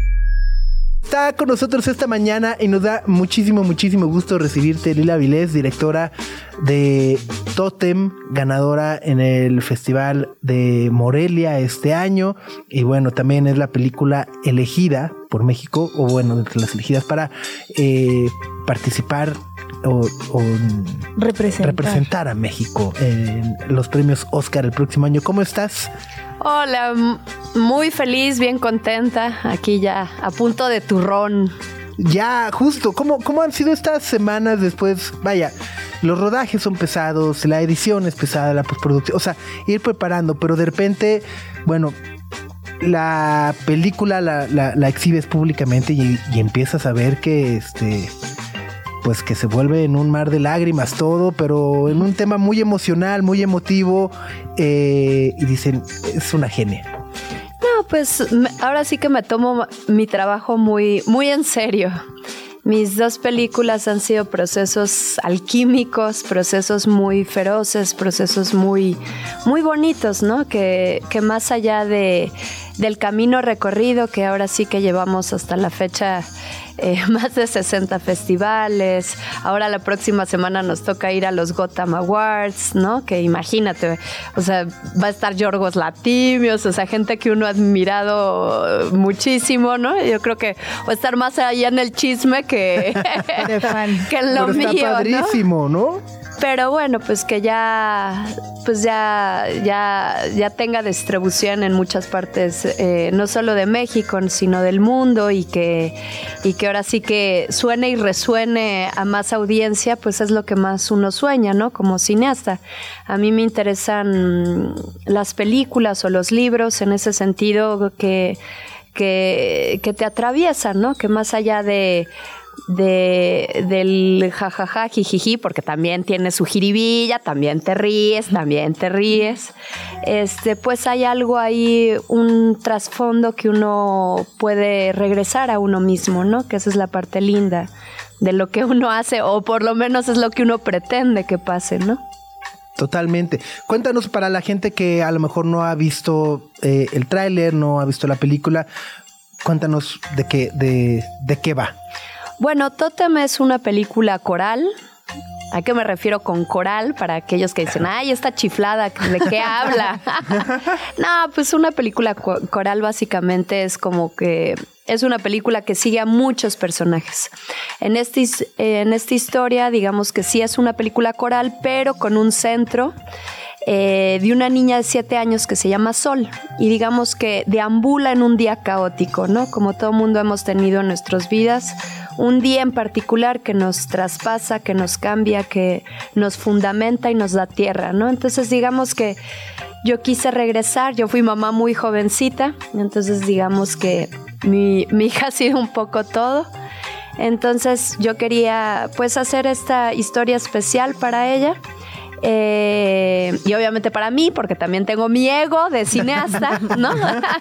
A: Está con nosotros esta mañana y nos da muchísimo, muchísimo gusto recibirte, Lila Vilés, directora de Totem, ganadora en el Festival de Morelia este año. Y bueno, también es la película elegida por México, o bueno, entre las elegidas para eh, participar o, o
C: Representar.
A: representar a México en los premios Oscar el próximo año. ¿Cómo estás?
F: Hola, muy feliz, bien contenta, aquí ya a punto de turrón.
A: Ya, justo, ¿cómo, ¿cómo han sido estas semanas después? Vaya, los rodajes son pesados, la edición es pesada, la postproducción, o sea, ir preparando, pero de repente, bueno, la película la, la- la exhibes públicamente y, empiezas a ver que este pues que se vuelve en un mar de lágrimas todo, pero en un tema muy emocional, muy emotivo, eh, y dicen, es una genia.
F: Pues ahora sí que me tomo mi trabajo muy, muy en serio. Mis dos películas han sido procesos alquímicos, procesos muy feroces, procesos muy, muy bonitos, ¿no? Que, que más allá de, del camino recorrido que ahora sí que llevamos hasta la fecha eh, más de 60 festivales. Ahora la próxima semana nos toca ir a los Gotham Awards, ¿no? Que imagínate, o sea, va a estar Yorgos Latimios, o sea, gente que uno ha admirado muchísimo, ¿no? Yo creo que va a estar más allá en el chisme que, que en lo
A: pero está
F: mío, ¿no?
A: padrísimo, ¿no?
F: Pero bueno, pues que ya, pues ya, ya, ya tenga distribución en muchas partes, eh, no solo de México, sino del mundo y que, y que ahora sí que suene y resuene a más audiencia, pues es lo que más uno sueña, ¿no? Como cineasta. A mí me interesan las películas o los libros en ese sentido que, que, que te atraviesan, ¿no? Que más allá de de, del jajaja, jijiji, porque también tiene su jiribilla, también te ríes, también te ríes. Este, pues hay algo ahí, un trasfondo que uno puede regresar a uno mismo, ¿no? Que esa es la parte linda de lo que uno hace, o por lo menos es lo que uno pretende que pase, ¿no?
A: Totalmente. Cuéntanos para la gente que a lo mejor no ha visto eh, el tráiler, no ha visto la película, cuéntanos de qué, de, de qué va.
F: Bueno, Totem es una película coral. ¿A qué me refiero con coral? Para aquellos que dicen, ay, esta chiflada, ¿de qué habla? no, pues una película coral básicamente es como que es una película que sigue a muchos personajes. En, este, en esta historia, digamos que sí es una película coral, pero con un centro eh, de una niña de siete años que se llama Sol y digamos que deambula en un día caótico, ¿no? Como todo mundo hemos tenido en nuestras vidas, un día en particular que nos traspasa, que nos cambia, que nos fundamenta y nos da tierra, ¿no? Entonces digamos que yo quise regresar, yo fui mamá muy jovencita, entonces digamos que mi hija ha sido un poco todo. Entonces yo quería pues hacer esta historia especial para ella eh, y obviamente para mí, porque también tengo mi ego de cineasta, ¿no?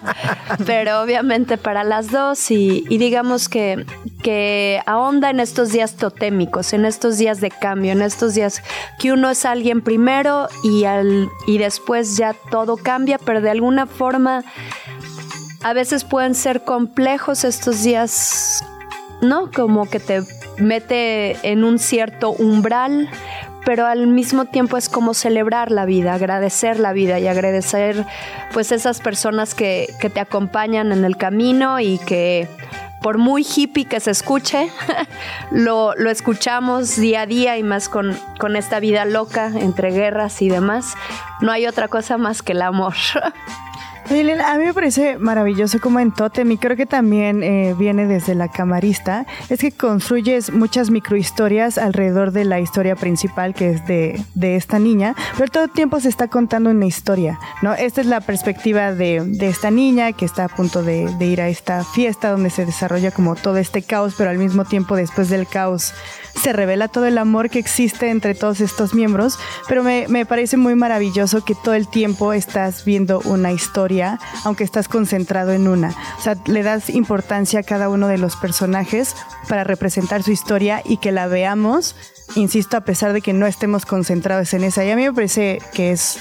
F: Pero obviamente para las dos y, digamos que, que ahonda en estos días totémicos, en estos días de cambio, en estos días que uno es alguien primero y, al, y después ya todo cambia, pero de alguna forma a veces pueden ser complejos estos días, ¿no? Como que te mete en un cierto umbral, pero al mismo tiempo es como celebrar la vida, agradecer la vida y agradecer pues esas personas que, que te acompañan en el camino y que por muy hippie que se escuche, lo, lo, escuchamos día a día y más con, con esta vida loca entre guerras y demás. No hay otra cosa más que el amor.
C: a mí me parece maravilloso como en Totem y creo que también eh, viene desde la camarista, es que construyes muchas microhistorias alrededor de la historia principal que es de, de, esta niña, pero todo el tiempo se está contando una historia, ¿no? Esta es la perspectiva de, de esta niña que está a punto de, de ir a esta fiesta donde se desarrolla como todo este caos, pero al mismo tiempo después del caos se revela todo el amor que existe entre todos estos miembros, pero me, me parece muy maravilloso que todo el tiempo estás viendo una historia aunque estás concentrado en una. O sea, le das importancia a cada uno de los personajes para representar su historia y que la veamos, insisto, a pesar de que no estemos concentrados en esa. Y a mí me parece que es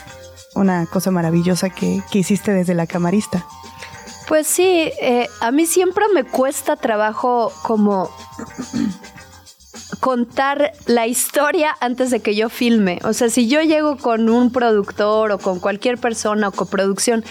C: una cosa maravillosa que, hiciste desde la camarista.
F: Pues sí, eh, a mí siempre me cuesta trabajo como contar la historia antes de que yo filme. O sea, si yo llego con un productor o con cualquier persona o coproducción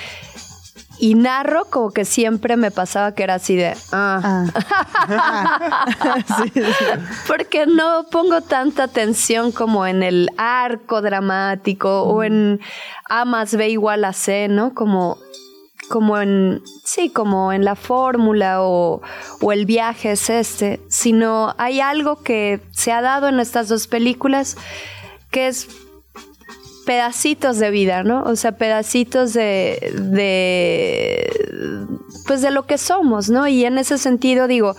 F: y narro como que siempre me pasaba que era así de ah. ah. porque no pongo tanta atención como en el arco dramático o en A más B igual a C, ¿no? Como como en sí, como en la fórmula o, o el viaje es este, sino hay algo que se ha dado en estas dos películas que es pedacitos de vida, ¿no? O sea, pedacitos de, de, pues de lo que somos, ¿no? Y en ese sentido digo,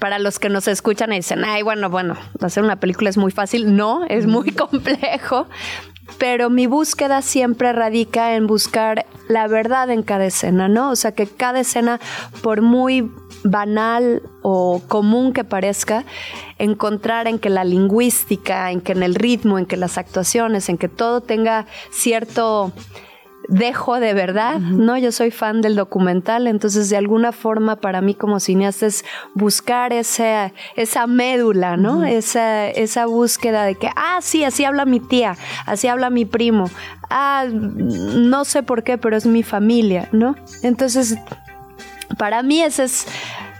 F: para los que nos escuchan y dicen, ay, bueno, bueno, hacer una película es muy fácil, no, es muy complejo, pero mi búsqueda siempre radica en buscar la verdad en cada escena, ¿no? O sea, que cada escena, por muy banal o común que parezca, encontrar en que la lingüística, en que en el ritmo, en que las actuaciones, en que todo tenga cierto dejo de verdad, ¿no? Yo soy fan del documental, entonces de alguna forma para mí como cineasta es buscar esa, esa médula, ¿no? esa, esa búsqueda de que, ah, sí, así habla mi tía, así habla mi primo, ah, no sé por qué, pero es mi familia, ¿no? Entonces, para mí ese es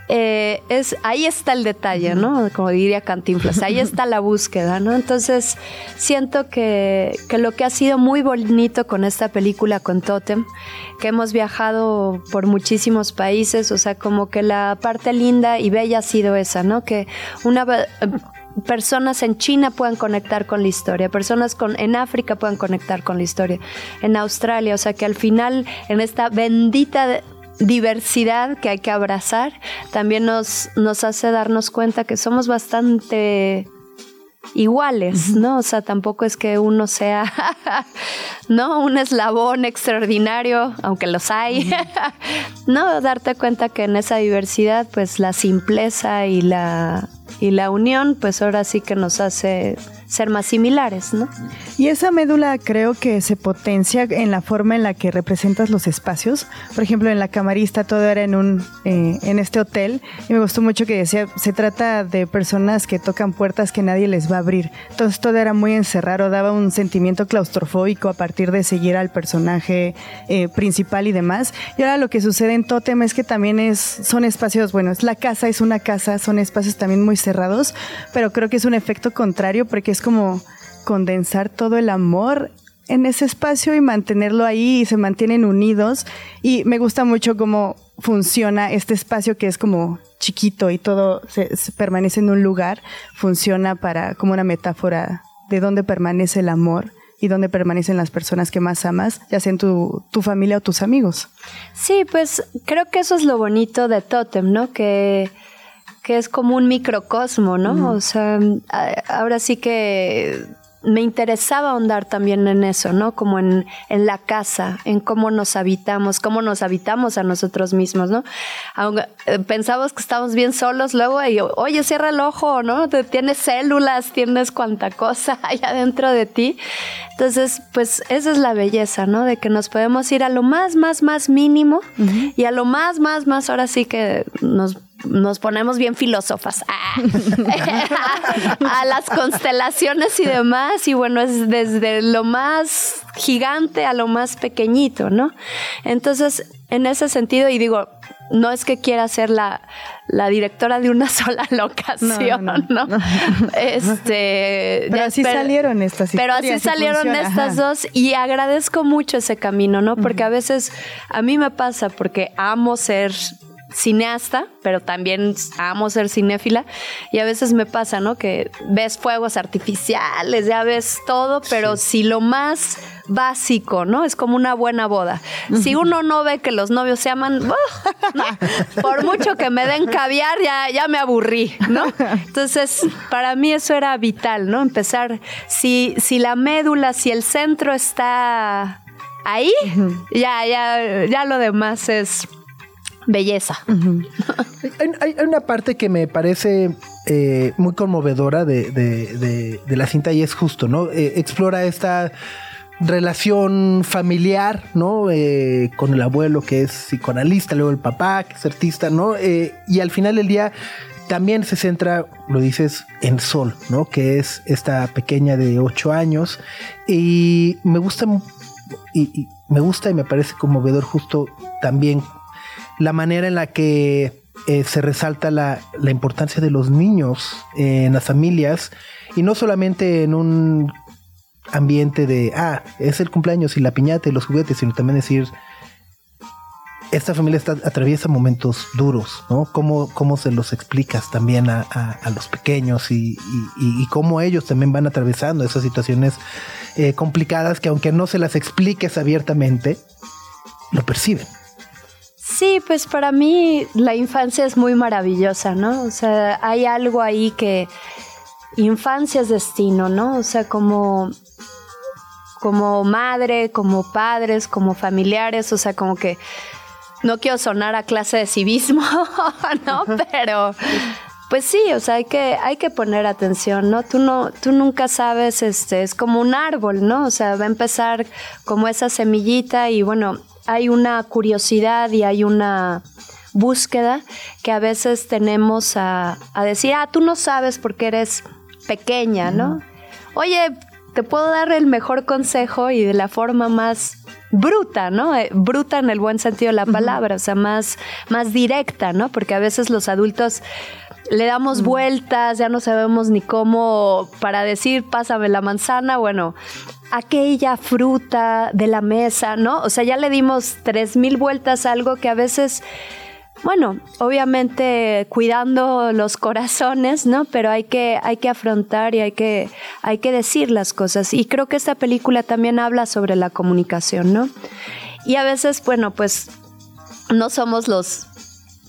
F: eh, es, ahí está el detalle, ¿no? Como diría Cantinflas, ahí está la búsqueda, ¿no? Entonces, siento que, que lo que ha sido muy bonito con esta película, con Totem, que hemos viajado por muchísimos países, o sea, como que la parte linda y bella ha sido esa, ¿no? Que una personas en China puedan conectar con la historia, personas con, en África puedan conectar con la historia, en Australia, o sea que al final en esta bendita diversidad que hay que abrazar, también nos, nos hace darnos cuenta que somos bastante iguales, ¿no? O sea, tampoco es que uno sea, ¿no? Un eslabón extraordinario, aunque los hay. no, darte cuenta que en esa diversidad, pues la simpleza y la, y la unión, pues ahora sí que nos hace ser más similares, ¿no?
C: Y esa médula creo que se potencia en la forma en la que representas los espacios. Por ejemplo, en la camarista todo era en un eh, en este hotel y me gustó mucho que decía se trata de personas que tocan puertas que nadie les va a abrir. Entonces todo era muy encerrado, daba un sentimiento claustrofóbico a partir de seguir al personaje eh, principal y demás. Y ahora lo que sucede en Totem es que también es son espacios, bueno, la casa es una casa, son espacios también muy cerrados, pero creo que es un efecto contrario porque es como condensar todo el amor en ese espacio y mantenerlo ahí y se mantienen unidos. Y me gusta mucho cómo funciona este espacio que es como chiquito y todo se, permanece en un lugar, funciona para como una metáfora de dónde permanece el amor y dónde permanecen las personas que más amas, ya sean tu, tu familia o tus amigos.
F: Sí, pues creo que eso es lo bonito de Totem, ¿no? Que que es como un microcosmo, ¿no? O sea, ahora sí que me interesaba ahondar también en eso, ¿no? Como en, en, la casa, en cómo nos habitamos, cómo nos habitamos a nosotros mismos, ¿no? Aunque eh, pensamos que estamos bien solos, luego, y, oye, cierra el ojo, ¿no? Tienes células, tienes cuanta cosa allá dentro de ti. Entonces, pues esa es la belleza, ¿no? De que nos podemos ir a lo más, más, más mínimo y a lo más, más, más, ahora sí que nos nos ponemos bien filósofas ah. a las constelaciones y demás. Y bueno, es desde lo más gigante a lo más pequeñito, ¿no? Entonces, en ese sentido, y digo, no es que quiera ser la, la directora de una sola locación, ¿no? Este,
C: pero así salieron estas
F: Pero así salieron estas dos y agradezco mucho ese camino, ¿no? Porque a veces a mí me pasa porque amo ser cineasta, pero también amo ser cinéfila y a veces me pasa, ¿no? Que ves fuegos artificiales, ya ves todo, pero si lo más básico, ¿no? Es como una buena boda. Si uno no ve que los novios se aman, por mucho que me den caviar, ya, ya me aburrí, ¿no? Entonces, para mí eso era vital, ¿no? Empezar, si, si la médula, si el centro está ahí, ya, ya, ya lo demás es belleza.
A: hay, una parte que me parece eh, muy conmovedora de, la cinta y es justo, ¿no? Eh, explora esta relación familiar, ¿no? Eh, con el abuelo que es psicoanalista, luego el papá que es artista, ¿no? y al final del día también se centra, lo dices, en Sol, ¿no? Que es esta pequeña de ocho años y me gusta y me gusta y me parece conmovedor justo también la manera en la que eh, se resalta la, importancia de los niños en las familias y no solamente en un ambiente de, ah, es el cumpleaños y la piñata y los juguetes, sino también decir, esta familia está, atraviesa momentos duros, ¿no? ¿Cómo, cómo se los explicas también a, los pequeños y, cómo ellos también van atravesando esas situaciones eh, complicadas que aunque no se las expliques abiertamente, lo perciben.
F: Sí, pues para mí la infancia es muy maravillosa, ¿no? O sea, hay algo ahí que infancia es destino, ¿no? O sea, como como madre, como padres, como familiares, o sea, como que no quiero sonar a clase de civismo, ¿no? Pero pues sí, o sea, hay que, hay que poner atención, ¿no? Tú no, tú nunca sabes, este, es como un árbol, ¿no? O sea, va a empezar como esa semillita y bueno, hay una curiosidad y hay una búsqueda que a veces tenemos a, decir, ah, tú no sabes porque eres pequeña, ¿no? Oye, te puedo dar el mejor consejo y de la forma más bruta, ¿no? Eh, bruta en el buen sentido de la palabra, o sea, más, más directa, ¿no? Porque a veces los adultos le damos vueltas, ya no sabemos ni cómo para decir pásame la manzana, bueno, aquella fruta de la mesa, ¿no? O sea, ya le dimos tres mil vueltas a algo que a veces bueno, obviamente cuidando los corazones, ¿no? Pero hay que, hay que afrontar y hay que, hay que decir las cosas. Y creo que esta película también habla sobre la comunicación, ¿no? Y a veces, bueno, pues no somos los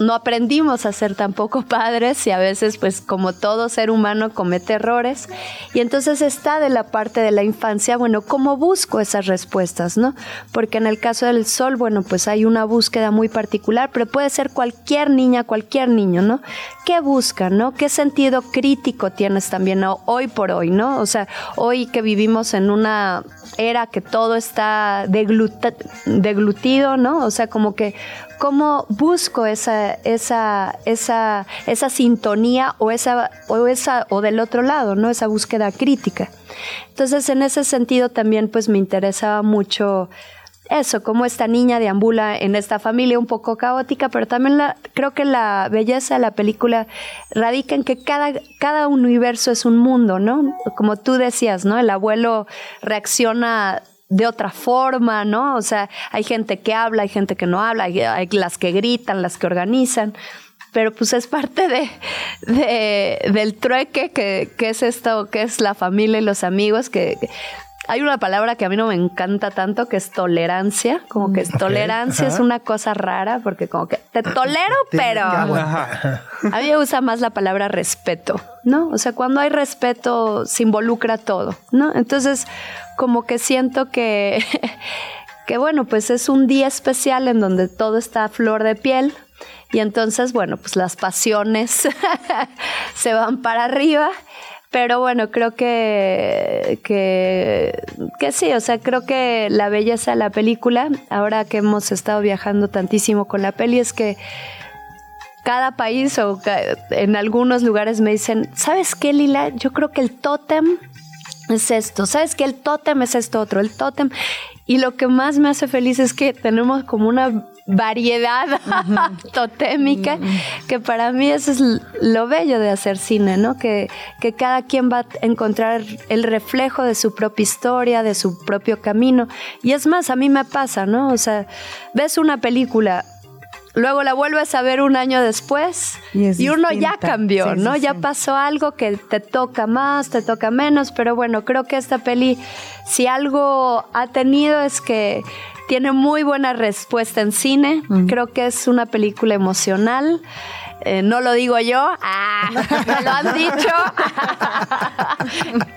F: no aprendimos a ser tampoco padres y a veces pues como todo ser humano comete errores y entonces está de la parte de la infancia, bueno, ¿cómo busco esas respuestas, no? Porque en el caso del sol, bueno, pues hay una búsqueda muy particular, pero puede ser cualquier niña, cualquier niño, ¿no? ¿Qué busca, no? ¿Qué sentido crítico tienes también hoy por hoy, no? O sea, hoy que vivimos en una era que todo está deglutido, ¿no? O sea, como que cómo busco esa, esa, esa, esa sintonía o esa, o esa, o del otro lado, ¿no? Esa búsqueda crítica. Entonces, en ese sentido también, pues me interesaba mucho eso, cómo esta niña deambula en esta familia un poco caótica, pero también la, creo que la belleza de la película radica en que cada, cada universo es un mundo, ¿no? Como tú decías, ¿no? El abuelo reacciona de otra forma, ¿no? O sea, hay gente que habla, hay gente que no habla, hay, las que gritan, las que organizan, pero pues es parte de, del trueque que, que, es esto, que es la familia y los amigos, que, hay una palabra que a mí no me encanta tanto que es tolerancia, como que es tolerancia es una cosa rara porque como que te tolero, pero a mí me usa más la palabra respeto, ¿no? O sea, cuando hay respeto se involucra todo, ¿no? Entonces, como que siento que que bueno, pues es un día especial en donde todo está a flor de piel y entonces, bueno, pues las pasiones se van para arriba pero bueno, creo que, que, sí, o sea, creo que la belleza de la película, ahora que hemos estado viajando tantísimo con la peli, es que cada país o en algunos lugares me dicen, ¿sabes qué, Lila? Yo creo que el tótem es esto, ¿sabes qué? El tótem es esto otro, el tótem. Y lo que más me hace feliz es que tenemos como una variedad totémica, que para mí eso es lo bello de hacer cine, ¿no? Que, que cada quien va a encontrar el reflejo de su propia historia, de su propio camino. Y es más, a mí me pasa, ¿no? O sea, ves una película, luego la vuelves a ver un año después y, uno ya cambió, ¿no? ya pasó algo que te toca más, te toca menos, pero bueno, creo que esta peli, si algo ha tenido es que tiene muy buena respuesta en cine. Creo que es una película emocional. Eh, no lo digo yo, ah, me lo han dicho.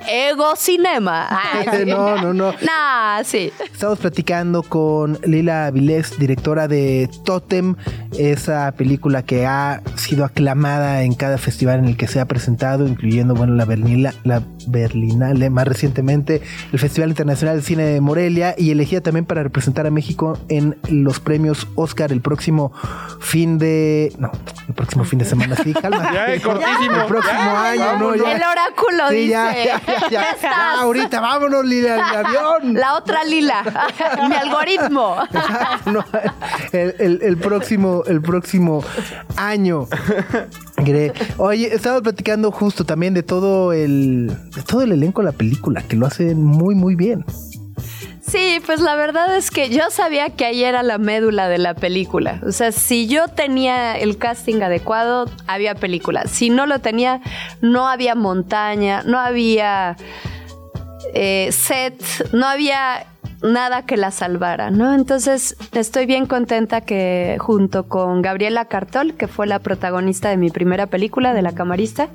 F: Ego Cinema. Ah,
A: no, no, no.
F: Nah, sí.
A: Estamos platicando con Lila Avilés, directora de Totem, esa película que ha sido aclamada en cada festival en el que se ha presentado, incluyendo, bueno, la, Berlina, la Berlinale, más recientemente, el Festival Internacional de Cine de Morelia, y elegida también para representar a México en los premios Oscar el próximo fin de. No, el próximo fin de semana. Sí, calma.
B: Ya, es cortísimo.
A: El próximo año, ¿no?
F: Ya. El oráculo dice.
A: Ya, ya, ya, ya, ahorita, vámonos, Lila, el avión.
F: La otra Lila. Mi algoritmo.
A: No, el, el, el, próximo, el próximo año. Oye, estaba platicando justo también de todo el, de todo el elenco de la película, que lo hacen muy, muy bien.
F: Sí, pues la verdad es que yo sabía que ahí era la médula de la película. O sea, si yo tenía el casting adecuado, había película. Si no lo tenía, no había montaña, no había eh, set, no había nada que la salvara, ¿no? Entonces estoy bien contenta que junto con Gabriela Cartol, que fue la protagonista de mi primera película, de La Camarista,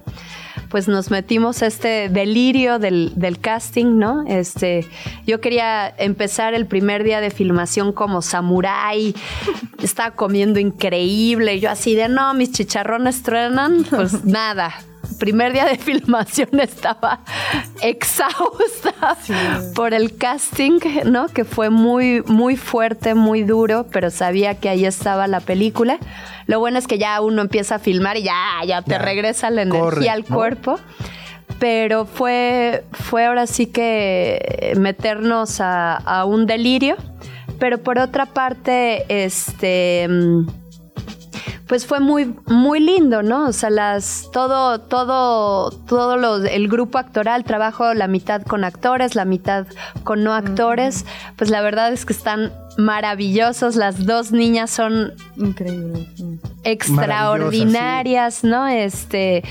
F: pues nos metimos a este delirio del, casting, ¿no? Este, yo quería empezar el primer día de filmación como samurái, estaba comiendo increíble, yo así de, no, mis chicharrones truenan, pues nada, primer día de filmación estaba exhausta por el casting, ¿no? Que fue muy, muy fuerte, muy duro, pero sabía que ahí estaba la película. Lo bueno es que ya uno empieza a filmar y ya, ya te regresa la energía al cuerpo. Pero fue, fue ahora sí que meternos a, a un delirio pero por otra parte, este... pues fue muy muy lindo, ¿no? O sea, las todo todo todo los, el grupo actoral trabajo la mitad con actores, la mitad con no actores. Pues la verdad es que están maravillosos. Las dos niñas son
C: Increíble.
F: extraordinarias, ¿no? Este,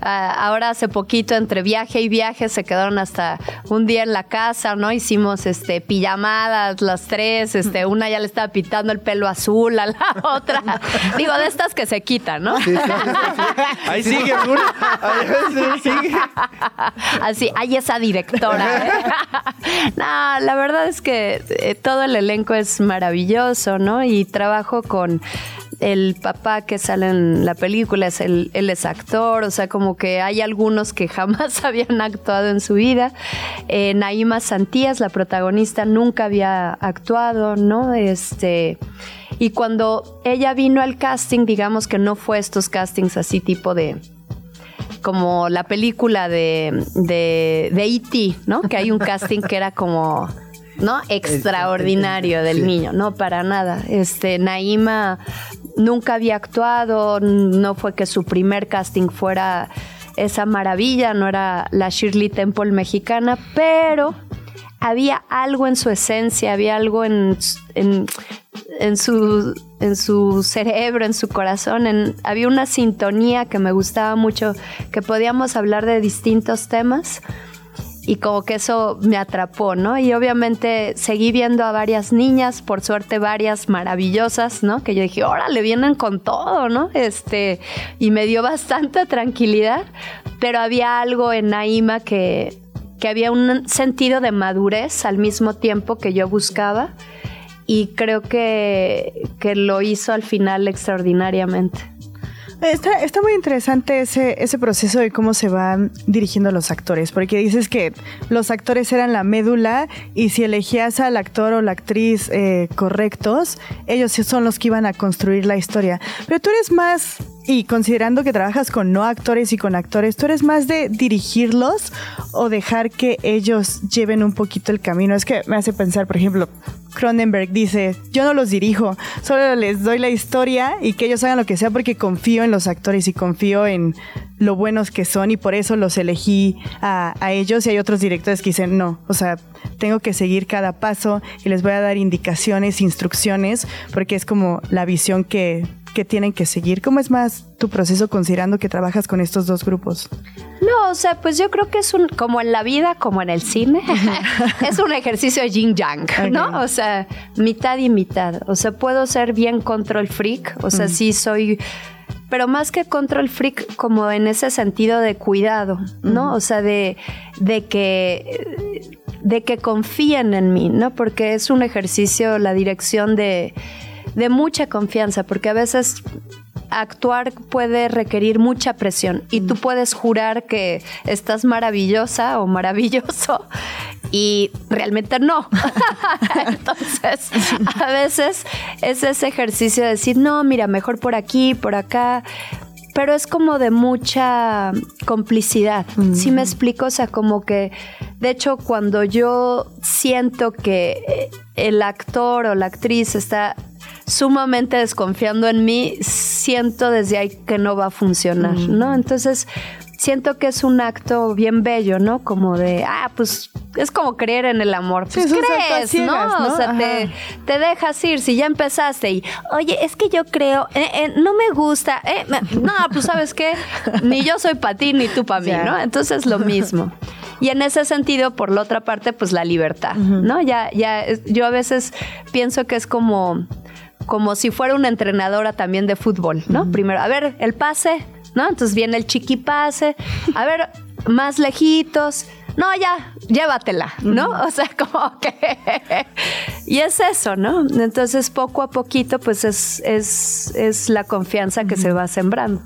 F: ahora hace poquito entre viaje y viaje se quedaron hasta un día en la casa, ¿no? Hicimos este pijamadas las tres, este, una ya le estaba pintando el pelo azul a la otra. Digo, de estas que se quitan, ¿no?
B: Ahí sigue, Bruno. Ahí sigue.
F: Así, hay esa directora. ¿eh? no, la verdad es que eh, todo el elenco es maravilloso, ¿no? Y trabajo con el papá que sale en la película, es el, él es actor, o sea, como que hay algunos que jamás habían actuado en su vida. Eh, Naima Santías, la protagonista, nunca había actuado, ¿no? Este. Y cuando ella vino al casting, digamos que no fue estos castings así tipo de, como la película de, de, de E.T., ¿no? Que hay un casting que era como, ¿no? Extraordinario del niño, no, para nada. Este, Naima nunca había actuado, no fue que su primer casting fuera esa maravilla, no era la Shirley Temple mexicana, pero había algo en su esencia, había algo en, en, su, en su cerebro, en su corazón, había una sintonía que me gustaba mucho, que podíamos hablar de distintos temas y como que eso me atrapó, ¿no? Y obviamente seguí viendo a varias niñas, por suerte varias maravillosas, ¿no? Que yo dije, órale, vienen con todo, ¿no? Este, y me dio bastante tranquilidad, pero había algo en Naima que, que había un sentido de madurez al mismo tiempo que yo buscaba y creo que, que lo hizo al final extraordinariamente.
C: Está, está muy interesante ese, ese proceso de cómo se van dirigiendo los actores, porque dices que los actores eran la médula y si elegías al actor o la actriz eh, correctos, ellos son los que iban a construir la historia. Pero tú eres más, y considerando que trabajas con no actores y con actores, ¿tú eres más de dirigirlos o dejar que ellos lleven un poquito el camino? Es que me hace pensar, por ejemplo, Cronenberg dice, yo no los dirijo, solo les doy la historia y que ellos hagan lo que sea porque confío en los actores y confío en lo buenos que son y por eso los elegí a, ellos y hay otros directores que dicen, no, o sea, tengo que seguir cada paso y les voy a dar indicaciones, instrucciones, porque es como la visión que, que tienen que seguir. ¿Cómo es más tu proceso considerando que trabajas con estos dos grupos?
F: No, o sea, pues yo creo que es un, como en la vida, como en el cine, es un ejercicio de yin yang, ¿no? O sea, mitad y mitad. O sea, puedo ser bien control freak, o sea, sí soy, pero más que control freak, como en ese sentido de cuidado, ¿no? O sea, de, de que de que confíen en mí, ¿no? Porque es un ejercicio, la dirección de, de mucha confianza, porque a veces actuar puede requerir mucha presión y tú puedes jurar que estás maravillosa o maravilloso y realmente no. Entonces, a veces es ese ejercicio de decir, no, mira, mejor por aquí, por acá. Pero es como de mucha complicidad. ¿Sí me explico? O sea, como que, de hecho, cuando yo siento que eh, el actor o la actriz está sumamente desconfiando en mí, siento desde ahí que no va a funcionar, ¿no? Entonces, siento que es un acto bien bello, ¿no? Como de, ah, pues es como creer en el amor. Pues crees,
C: ciegas,
F: ¿no?
C: ¿no?
F: O sea, te, te dejas ir. Si ya empezaste y, oye, es que yo creo, eh, eh, no me gusta, eh, no, pues sabes qué, ni yo soy para ti ni tú para mí. ¿no? Entonces lo mismo. Y en ese sentido, por la otra parte, pues la libertad, ¿no? Ya, ya, yo a veces pienso que es como, como si fuera una entrenadora también de fútbol, ¿no? Primero, a ver, el pase, ¿no? Entonces viene el chiquipase, a ver, más lejitos. No, ya, llévatela, ¿no? O sea, como que... y es eso, ¿no? Entonces, poco a poquito, pues es, es, es la confianza que se va sembrando.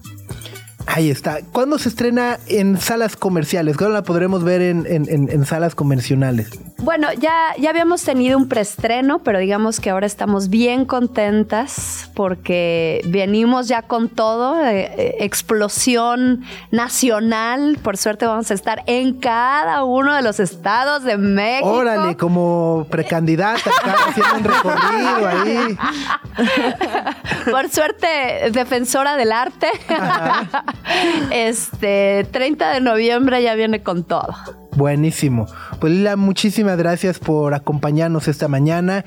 A: Ahí está. ¿Cuándo se estrena en salas comerciales? ¿Cuándo la podremos ver en, en- en- en salas convencionales?
F: Bueno, ya, ya habíamos tenido un preestreno, pero digamos que ahora estamos bien contentas porque venimos ya con todo, eh, eh, explosión nacional. Por suerte vamos a estar en cada uno de los estados de México.
A: Órale, como precandidata, haciendo un recorrido ahí.
F: Por suerte, defensora del arte. Este 30 de noviembre ya viene con todo.
A: Buenísimo. Pues Lila, muchísimas gracias por acompañarnos esta mañana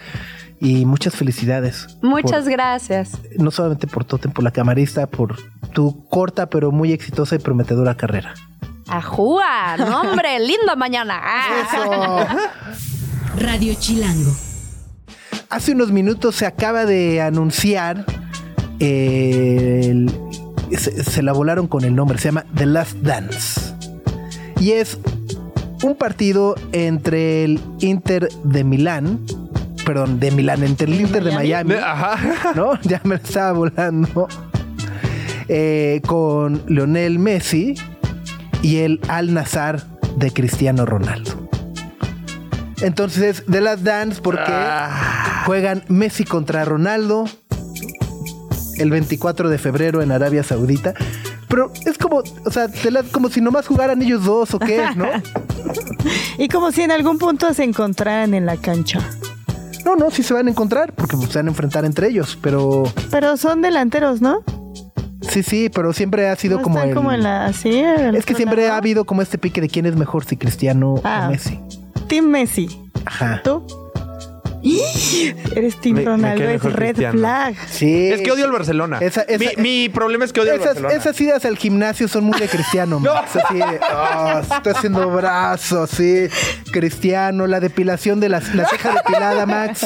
A: y muchas felicidades.
F: Muchas
A: Por-
F: gracias.
A: No solamente por Totem, por la camarista, por tu corta pero muy exitosa y prometedora carrera.
F: ¡Ajúa! ¡No, hombre! ¡Linda mañana! Ah.
D: Radio Chilango.
A: Hace unos minutos se acaba de anunciar eh, el- se, se la volaron con el nombre, se llama The Last Dance. Y es un partido entre el Inter de Milán, perdón, de Milán, entre el Inter de Miami,
B: Ajá.
A: ¿no? Ya me estaba volando. eh, con Lionel Messi y el Al Nazar de Cristiano Ronaldo. Entonces, The Last Dance, porque
B: Ah.
A: juegan Messi contra Ronaldo el 24 de febrero en Arabia Saudita. Pero es como, o sea, como si nomás jugaran ellos dos o qué, ¿no?
C: Y como si en algún punto se encontraran en la cancha.
A: No, no, sí se van a encontrar porque se van a enfrentar entre ellos, pero
C: Pero son delanteros, ¿no?
A: sí, sí, pero siempre ha sido
C: ¿No
A: como el...
C: como en la así. el
A: Es que siempre ha habido como este pique de quién es mejor, si Cristiano
C: Ah.
A: o Messi.
C: Team Messi.
A: Ajá.
C: ¿Tú? Eres
B: Me- me
C: Ronaldo, es red
B: Cristiano.
C: flag.
A: Sí.
B: Es que odio al Barcelona.
A: Esa- esa-
B: mi, mi problema es que odio al Barcelona.
A: esas idas al gimnasio son muy de cristiano, Max. Así de, "Ah, está haciendo brazos, sí. Cristiano, la depilación de las, la ceja depilada, Max.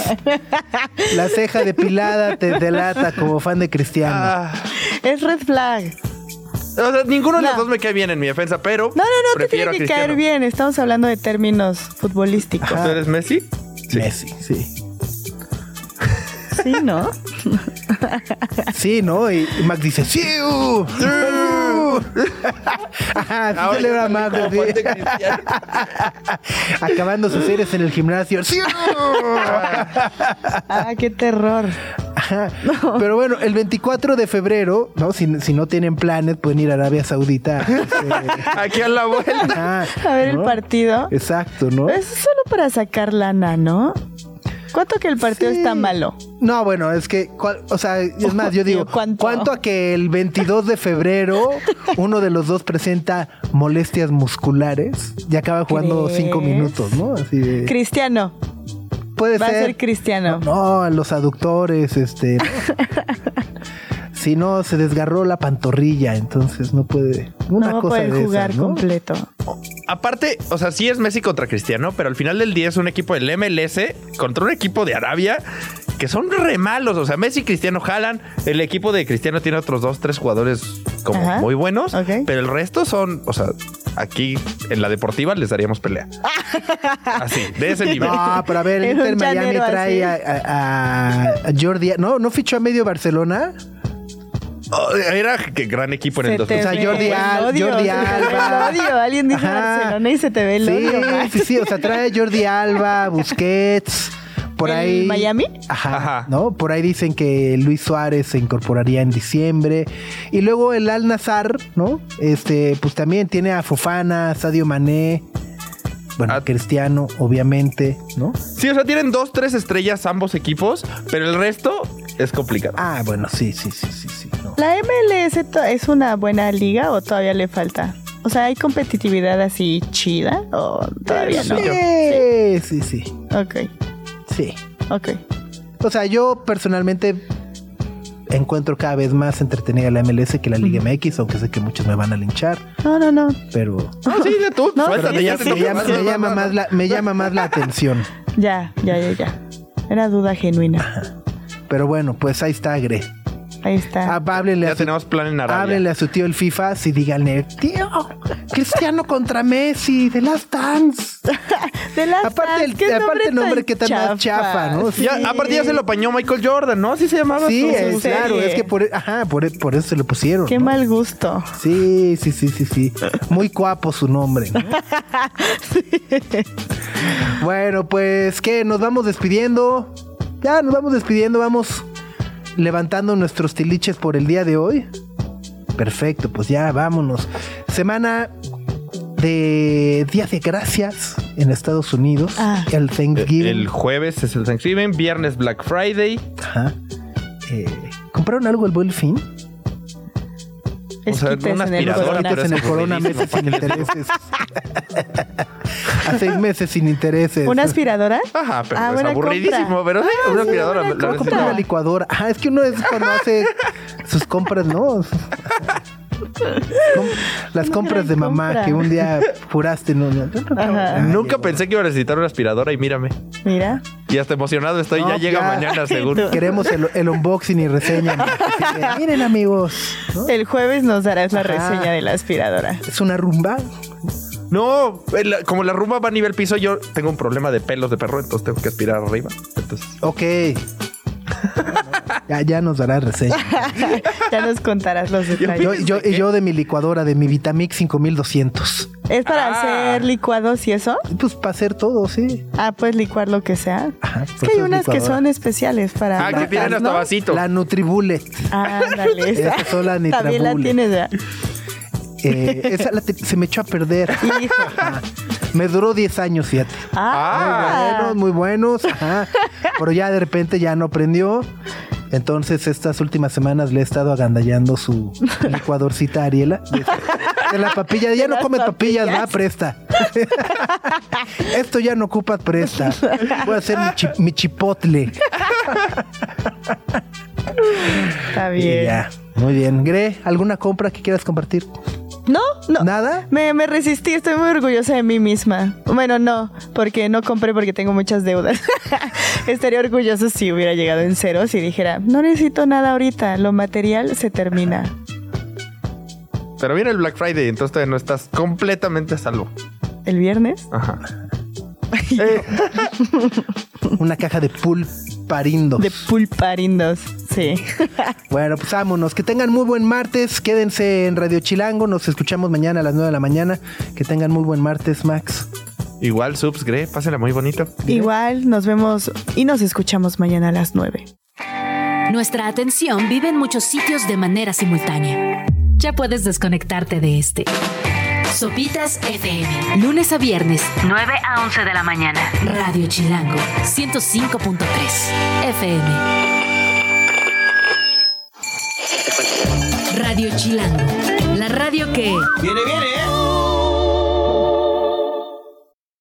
A: La ceja depilada te delata como fan de cristiano.
B: Ah.
C: Es red flag.
B: O sea, ninguno de los dos me cae bien en mi defensa, pero
C: No, no, no, te
B: prefiero
C: tiene que caer bien. Estamos hablando de términos futbolísticos.
B: ¿Tú eres Messi?
A: Messi, sí.
C: Sí, ¿no?
A: Sí, ¿no? Y, y Max dice, ¡Sí! uh, uh". Ajá,
B: Ahora
A: celebra
B: Cristiano.
A: Acabando sus series en el gimnasio. ¡Sí! uh".
C: Ah, qué terror.
A: Ajá. Pero bueno, el 24 de febrero, ¿no? Si, si no tienen planes, pueden ir a Arabia Saudita. este,
B: Aquí a la vuelta.
A: ajá,
C: A ver
A: ¿no?
C: el partido.
A: Exacto, ¿no?
C: Es solo para sacar lana, ¿no? ¿Cuánto que el partido
A: Sí.
C: está malo?
A: No, bueno, es que, cuál- o sea, es más, yo digo,
C: ¿Cuánto?
A: ¿cuánto? a que el 22 de febrero uno de los dos presenta molestias musculares? Y acaba jugando
C: ¿Crees?
A: cinco minutos, ¿no? Así de,
C: Cristiano.
A: puede
C: Va a
A: ser.
C: ser Cristiano.
A: No, los aductores, este. si no, se desgarró la pantorrilla, entonces no puede. Una
C: no
A: cosa
C: puede
A: de
C: jugar
A: esas, ¿no?
C: completo.
B: Aparte, o sea, sí es Messi contra Cristiano, pero al final del día es un equipo del MLS contra un equipo de Arabia que son re malos. O sea, Messi y Cristiano jalan. El equipo de Cristiano tiene otros dos, tres jugadores como
C: Ajá.
B: muy buenos, pero el resto son, o sea, aquí en la deportiva les daríamos pelea. Así, de ese nivel.
A: No, pero a ver, el Inter Miami trae a,
C: así.
A: a- a Jordi. No, no fichó a medio Barcelona.
B: Oh, era que gran equipo en el
C: Se te
B: 2000.
A: sea,
C: ve
A: Jordi
C: el
A: Al-
C: odio,
A: Jordi
C: se te ve
A: Alba.
C: El odio. Alguien dice
A: Ajá.
C: Barcelona y se te ve el
A: Sí,
C: odio.
A: Sí, sí. O sea, trae Jordi Alba, Busquets. Por
C: ¿El
A: ahí.
C: Miami?
A: Ajá,
B: Ajá.
A: ¿No? Por ahí dicen que Luis Suárez se incorporaría en diciembre. Y luego el Al Nazar, ¿no? Este, pues también tiene a Fofana, Sadio Mané. Bueno,
B: Ah.
A: Cristiano, obviamente, ¿no?
B: Sí, o sea, tienen dos, tres estrellas ambos equipos, pero el resto es complicado.
A: Ah, bueno, sí, sí, sí, sí.
C: ¿La MLS es una buena liga o todavía le falta? O sea, ¿hay competitividad así chida o todavía no?
A: Sí, sí, sí,
C: Ok,
A: sí.
C: ok.
A: O sea, yo personalmente encuentro cada vez más entretenida la MLS que la Liga MX, aunque sé que muchos me van a linchar,
C: No, no, no.
A: pero
B: Ah, sí, de tú.
C: No,
B: suéltate,
C: sí,
B: ya
C: sí,
B: te
A: me,
B: toca.
A: llama, me llama más la, me llama más la atención.
C: Ya, ya, ya, ya. Era duda genuina.
A: Pero bueno, pues ahí está, Gre.
C: Ahí está.
A: Ah, háblenle
B: Ya
A: a su-
B: tenemos plan en Arabia.
A: Háblenle a su tío el FIFA si díganle, tío, Cristiano contra Messi, de Last Dance.
C: De las
A: Aparte el,
C: Dance,
A: aparte el nombre que tan más chafa, ¿no?
C: Sí.
B: Ya, aparte ya se lo apañó Michael Jordan, ¿no? Así se llamaba.
A: Sí,
B: su-
A: claro, es que por, ajá, por, por eso se lo pusieron.
C: Qué
A: ¿no?
C: mal gusto.
A: Sí, sí, sí, sí, sí. Muy guapo su nombre. ¿no? Bueno, pues, ¿qué? Nos vamos despidiendo. Ya, nos vamos despidiendo. Vamos levantando nuestros tiliches por el día de hoy. Perfecto, pues ya, vámonos. Semana de Día de Gracias en Estados Unidos.
C: Ah.
A: El Thanksgiving.
B: El jueves es el Thanksgiving, viernes Black Friday.
A: Ajá. Eh, ¿Compraron algo el buen fin?
B: O sea,
C: en el corona.
B: pero
A: en el
B: es
A: corona
B: aburridísimo,
A: meses sin
B: ¿para qué les
A: intereses. A seis meses sin intereses.
C: ¿Una aspiradora?
B: Ajá, pero
C: Ah,
B: es
C: buena
B: aburridísimo,
C: compra.
B: pero sí, una aspiradora.
C: buena
B: la
A: ¿Cómo comprar una licuadora? Ah, es que uno es cuando hace sus compras, ¿no? Com- Las compras de mamá
C: compra.
A: que un día juraste. No, no, no, no,
C: Ajá.
A: Ay,
B: Nunca pensé que iba a necesitar una aspiradora y mírame.
C: Mira.
B: Y hasta emocionado estoy,
A: No,
B: ya llega
A: ya.
B: mañana seguro.
A: Queremos el, el unboxing y reseña. Miren, amigos. ¿no?
C: El jueves nos darás la
A: Ajá.
C: reseña de la aspiradora.
A: Es una rumba.
B: No, el- como la rumba va a nivel piso, yo tengo un problema de pelos de perro, entonces tengo que aspirar arriba. Entonces,
A: Ok. Ya, ya nos dará reseña.
C: ya nos contarás los detalles.
A: Yo, yo, y yo de mi licuadora, de mi Vitamix 5200.
C: ¿Es para
B: Ah.
C: hacer licuados y eso?
A: Pues para hacer todo, sí.
C: Ah, puedes licuar lo que sea.
A: Ajá,
C: es
A: por
C: que hay unas que son especiales para.
B: ah, que tienen hasta
C: ¿no?
B: vasito.
A: La Nutribullet.
C: Ándale. esa.
A: Esa
C: También la tienes ya.
A: Eh, esa la te- se me echó a perder. Ajá. Me duró 10 años, fíjate.
C: Ah,
A: Buenos, muy buenos. Ajá. Pero ya de repente ya no prendió. Entonces estas últimas semanas le he estado agandallando su licuadorcita Ariela. De, de la papilla. Ya no come papillas,
C: papillas.
A: va, presta. Esto ya no ocupa, presta. Voy a hacer mi, chi- mi chipotle.
C: Está
A: Y
C: bien.
A: ya. Muy bien. Gre, ¿alguna compra que quieras compartir?
C: No, no.
A: ¿Nada?
C: Me, me resistí, estoy muy orgullosa de mí misma. Bueno, no, porque no compré porque tengo muchas deudas. Estaría orgulloso si hubiera llegado en ceros y dijera, no necesito nada ahorita, lo material se termina.
B: Pero viene el Black Friday, entonces todavía no estás completamente a salvo.
C: ¿El viernes?
B: Ajá.
A: Una caja de pulparindos.
C: De pulparindos, sí.
A: Bueno, pues vámonos. Que tengan muy buen martes. Quédense en Radio Chilango. Nos escuchamos mañana a las 9 de la mañana. Que tengan muy buen martes, Max.
B: Igual, subs, Gre, pásenla muy bonito.
C: Igual nos vemos y nos escuchamos mañana a las 9.
D: Nuestra atención vive en muchos sitios de manera simultánea. Ya puedes desconectarte de este. Sopitas FM. Lunes a viernes, 9 a 11 de la mañana. Radio Chilango, 105.3 FM. Radio Chilango. La radio que...
G: Viene, viene, ¿eh?